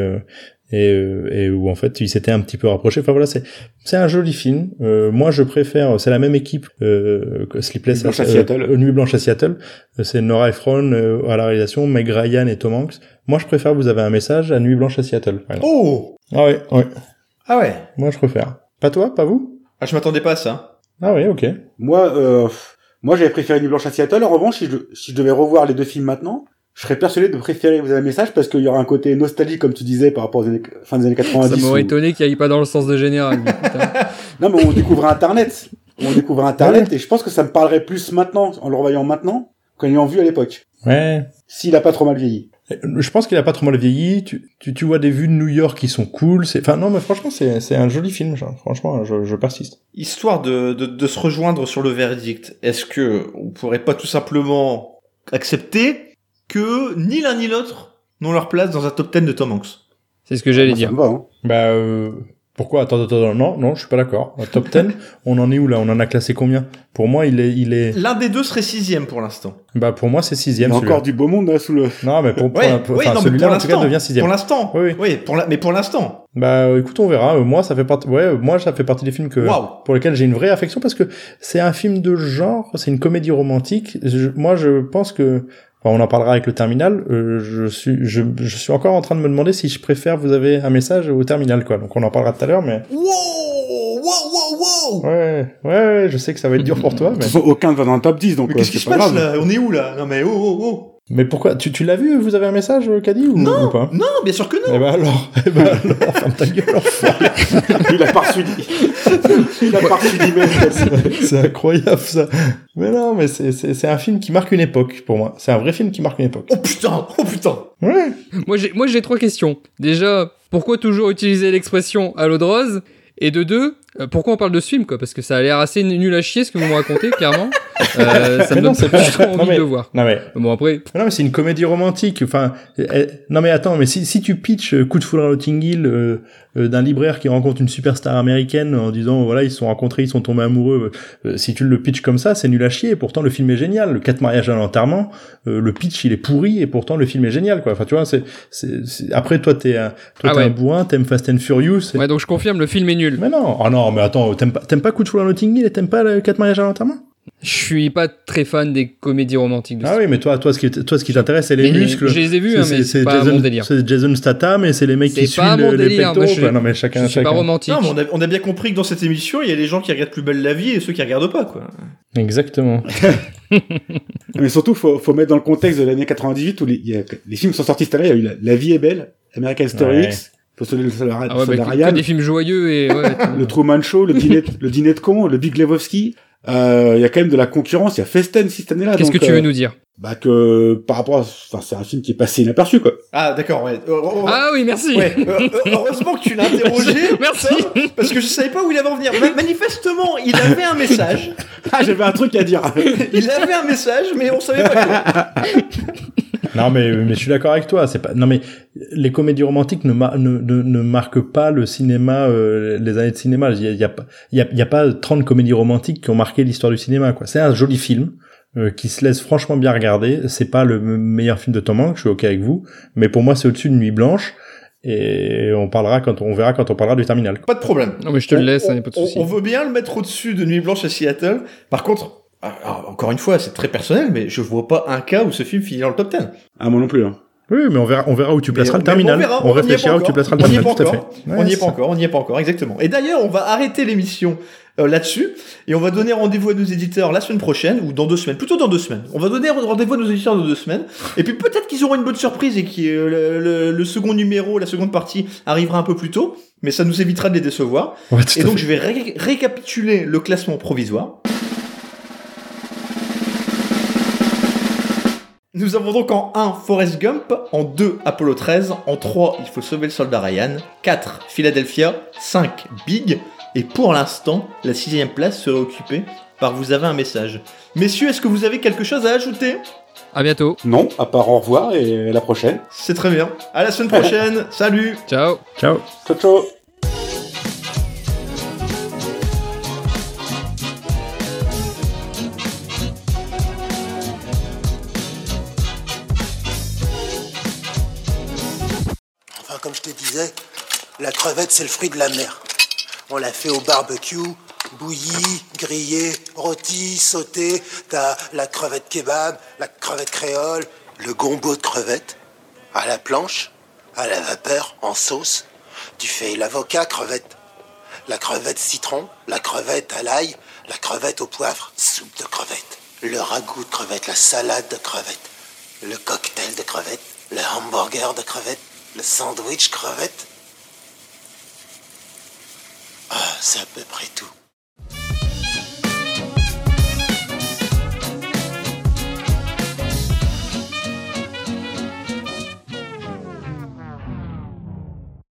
et, euh, et où en fait il s'était un petit peu rapproché. Enfin voilà, c'est c'est un joli film. Euh, moi je préfère, c'est la même équipe euh, que Sleepless Nuit Blanche à Seattle. Euh, Nuit Blanche à Seattle. C'est Nora Ephron à la réalisation, Meg Ryan et Tom Hanks. Moi je préfère. Vous avez un message à Nuit Blanche à Seattle. Oh ah ouais ouais ah ouais? Moi je préfère. Pas toi, pas vous? Ah je m'attendais pas à ça. Ah oui ok. Moi euh, moi j'avais préféré Nuit Blanche à Seattle. En revanche si je si je devais revoir les deux films maintenant je serais persuadé de préférer vous avez un message parce qu'il y aura un côté nostalgie comme tu disais par rapport aux années, fin des années 90. Ça m'aurait étonné qu'il aille pas dans le sens de général. non mais on découvre Internet. On découvre Internet et je pense que ça me parlerait plus maintenant en le revoyant maintenant qu'en l'ayant vu à l'époque. Ouais. S'il a pas trop mal vieilli. Je pense qu'il a pas trop mal vieilli. Tu, tu, tu, vois des vues de New York qui sont cool. C'est, enfin non, mais franchement, c'est, c'est un joli film. Genre. Franchement, je, je persiste. Histoire de, de, de se rejoindre sur le verdict. Est-ce que on pourrait pas tout simplement accepter que ni l'un ni l'autre n'ont leur place dans un top 10 de Tom Hanks. C'est ce que j'allais dire. hein. Bah, euh, pourquoi? Attends, attends, attends, non, non, je suis pas d'accord. top 10, on en est où là? On en a classé combien? Pour moi, il est, il est. L'un des deux serait sixième pour l'instant. Bah, pour moi, c'est sixième. Il y a encore du beau monde là sous le. Non, mais pour, pour, celui-là, en tout cas, devient sixième. Pour l'instant. Oui, oui. oui pour la... mais pour l'instant. Bah, écoute, on verra. Euh, moi, ça fait partie. Ouais, moi, ça fait partie des films que pour lesquels j'ai une vraie affection parce que c'est un film de genre, c'est une comédie romantique. moi, je pense que on en parlera avec le terminal. Euh, je suis, je, je, suis encore en train de me demander si je préfère vous avez un message au terminal, quoi. Donc on en parlera tout à l'heure, mais. Wow, wow, wow, wow. Ouais, ouais, je sais que ça va être dur pour toi, mais. Aucun ne va dans le top 10, donc. Mais qu'est-ce qui se passe là? On est où là? Non mais oh, oh, oh. Mais pourquoi tu, tu l'as vu Vous avez un message, Caddy ou, Non. ou pas Non, bien sûr que non. Eh ben alors, eh ben alors, ferme ta gueule. enfoiré. Il a pas reçu Il a pas reçu c'est incroyable ça. Mais non, mais c'est c'est c'est un film qui marque une époque pour moi. C'est un vrai film qui marque une époque. Oh putain, oh putain. Ouais. Moi, j'ai, moi, j'ai trois questions. Déjà, pourquoi toujours utiliser l'expression à l'eau de rose Et de deux, euh, pourquoi on parle de ce film, quoi? Parce que ça a l'air assez nul à chier ce que vous me racontez, clairement. Euh, ça me non, donne pas non, envie mais- de le voir. Non mais Bon, après, non mais c'est une comédie romantique. Enfin, non mais attends, mais si si tu pitches euh, Coup de foudre à Notting Hill euh, euh, d'un libraire qui rencontre une superstar américaine en disant voilà ils se sont rencontrés, ils sont tombés amoureux, euh, si tu le pitches comme ça, c'est nul à chier. Et pourtant le film est génial. Le quatre mariages à l'enterrement, euh, le pitch il est pourri et pourtant le film est génial quoi. Enfin tu vois c'est après toi t'es un toi Ah ouais. un bourrin, t'aimes Fast and Furious. et- ouais, donc je confirme, le film est nul. Mais non, oh non, mais attends, t'aimes pas, t'aimes pas Coup de foudre à Notting Hill et t'aimes pas le 4 mariages à l'enterrement? Je suis pas très fan des comédies romantiques de Ah oui, mais toi, toi, ce qui, toi, ce qui t'intéresse, c'est les Mais muscles. Je les ai vus, hein, mais c'est pas Jason, mon délire. C'est Jason Statham et c'est les mecs qui suivent le- les pectoraux. je- quoi. non, mais chacun, Je suis pas chacun. romantique. Non, mais on a, on a bien compris que dans cette émission, il y a les gens qui regardent plus belle la vie et ceux qui regardent pas, quoi. Exactement. Mais surtout, faut, faut mettre dans le contexte de l'année 98 où les, y a- les films sont sortis cette année, il y a eu La, La vie est belle, American Story Ouais. X, Faut se le soldat Ah ouais, bah, que- Ryan, que des films joyeux et ouais. le Truman Show, le dîner, le dîner de con, le Big Lebowski. Euh, Il y a quand même de la concurrence, il y a Festen cette année-là. Qu'est-ce que tu euh, veux nous dire? Bah que par rapport, à, enfin c'est un film qui est passé inaperçu quoi. Ah, d'accord, ouais. Euh, euh, Ah oui, merci. Ouais, euh, euh, heureusement que tu l'as interrogé. Merci. Parce que je savais pas où il allait en venir. Ma- Manifestement, il avait un message. Ah j'avais un truc à dire. Il avait un message, mais on savait pas quoi. non, mais, mais je suis d'accord avec toi. C'est pas. Non, mais les comédies romantiques ne, mar- ne, ne, ne marquent pas le cinéma, euh, les années de cinéma. Il y a, il y a a, y a pas 30 comédies romantiques qui ont marqué l'histoire du cinéma. Quoi. C'est un joli film. Euh, qui se laisse franchement bien regarder. C'est pas le me- meilleur film de Tom Hanks, je suis ok avec vous, mais pour moi c'est au-dessus de Nuit Blanche et on parlera quand on verra quand on parlera du Terminal. quoi. Pas de problème. Non, mais je te le laisse, on, hein, pas de souci. on veut bien le mettre au-dessus de Nuit Blanche à Seattle. Par contre, ah, ah, encore une fois, c'est très personnel, mais je vois pas un cas où ce film finit dans le top 10. Ah moi non plus. Hein. Oui, mais on verra, on verra où tu placeras Mais- le Terminal. on verra, on on réfléchira pas où tu encore. placeras le On y est Terminal, pas tout à fait. encore. Ouais, on n'y est pas encore, on n'y est pas encore, exactement. Et d'ailleurs, on va arrêter l'émission euh, là-dessus et on va donner rendez-vous à nos éditeurs la semaine prochaine ou dans deux semaines, plutôt dans deux semaines. On va donner rendez-vous à nos éditeurs dans deux semaines et puis peut-être qu'ils auront une bonne surprise et que euh, le, le- le second numéro, la seconde partie arrivera un peu plus tôt, mais ça nous évitera de les décevoir. Ouais, Et donc je vais ré- récapituler le classement provisoire. Nous avons donc en 1 Forrest Gump, en 2 Apollo 13, en 3 Il faut sauver le soldat Ryan, 4 Philadelphia, 5 Big, et pour l'instant, la sixième place serait occupée par Vous avez un message. Messieurs, est-ce que vous avez quelque chose à ajouter? À bientôt. Non, à part au revoir et à la prochaine. C'est très bien. À la semaine prochaine, salut Ciao. Ciao. Ciao ciao. Enfin, comme je te disais, la crevette, c'est le fruit de la mer. On l'a fait au barbecue, bouillie, grillée, rôtie, sautée. T'as la crevette kebab, la crevette créole, le gombo de crevette, à la planche, à la vapeur, en sauce. Tu fais l'avocat crevette, la crevette citron, la crevette à l'ail, la crevette au poivre, soupe de crevette, le ragoût de crevette, la salade de crevette, le cocktail de crevette, le hamburger de crevette, le sandwich crevette. Ah, c'est à peu près tout.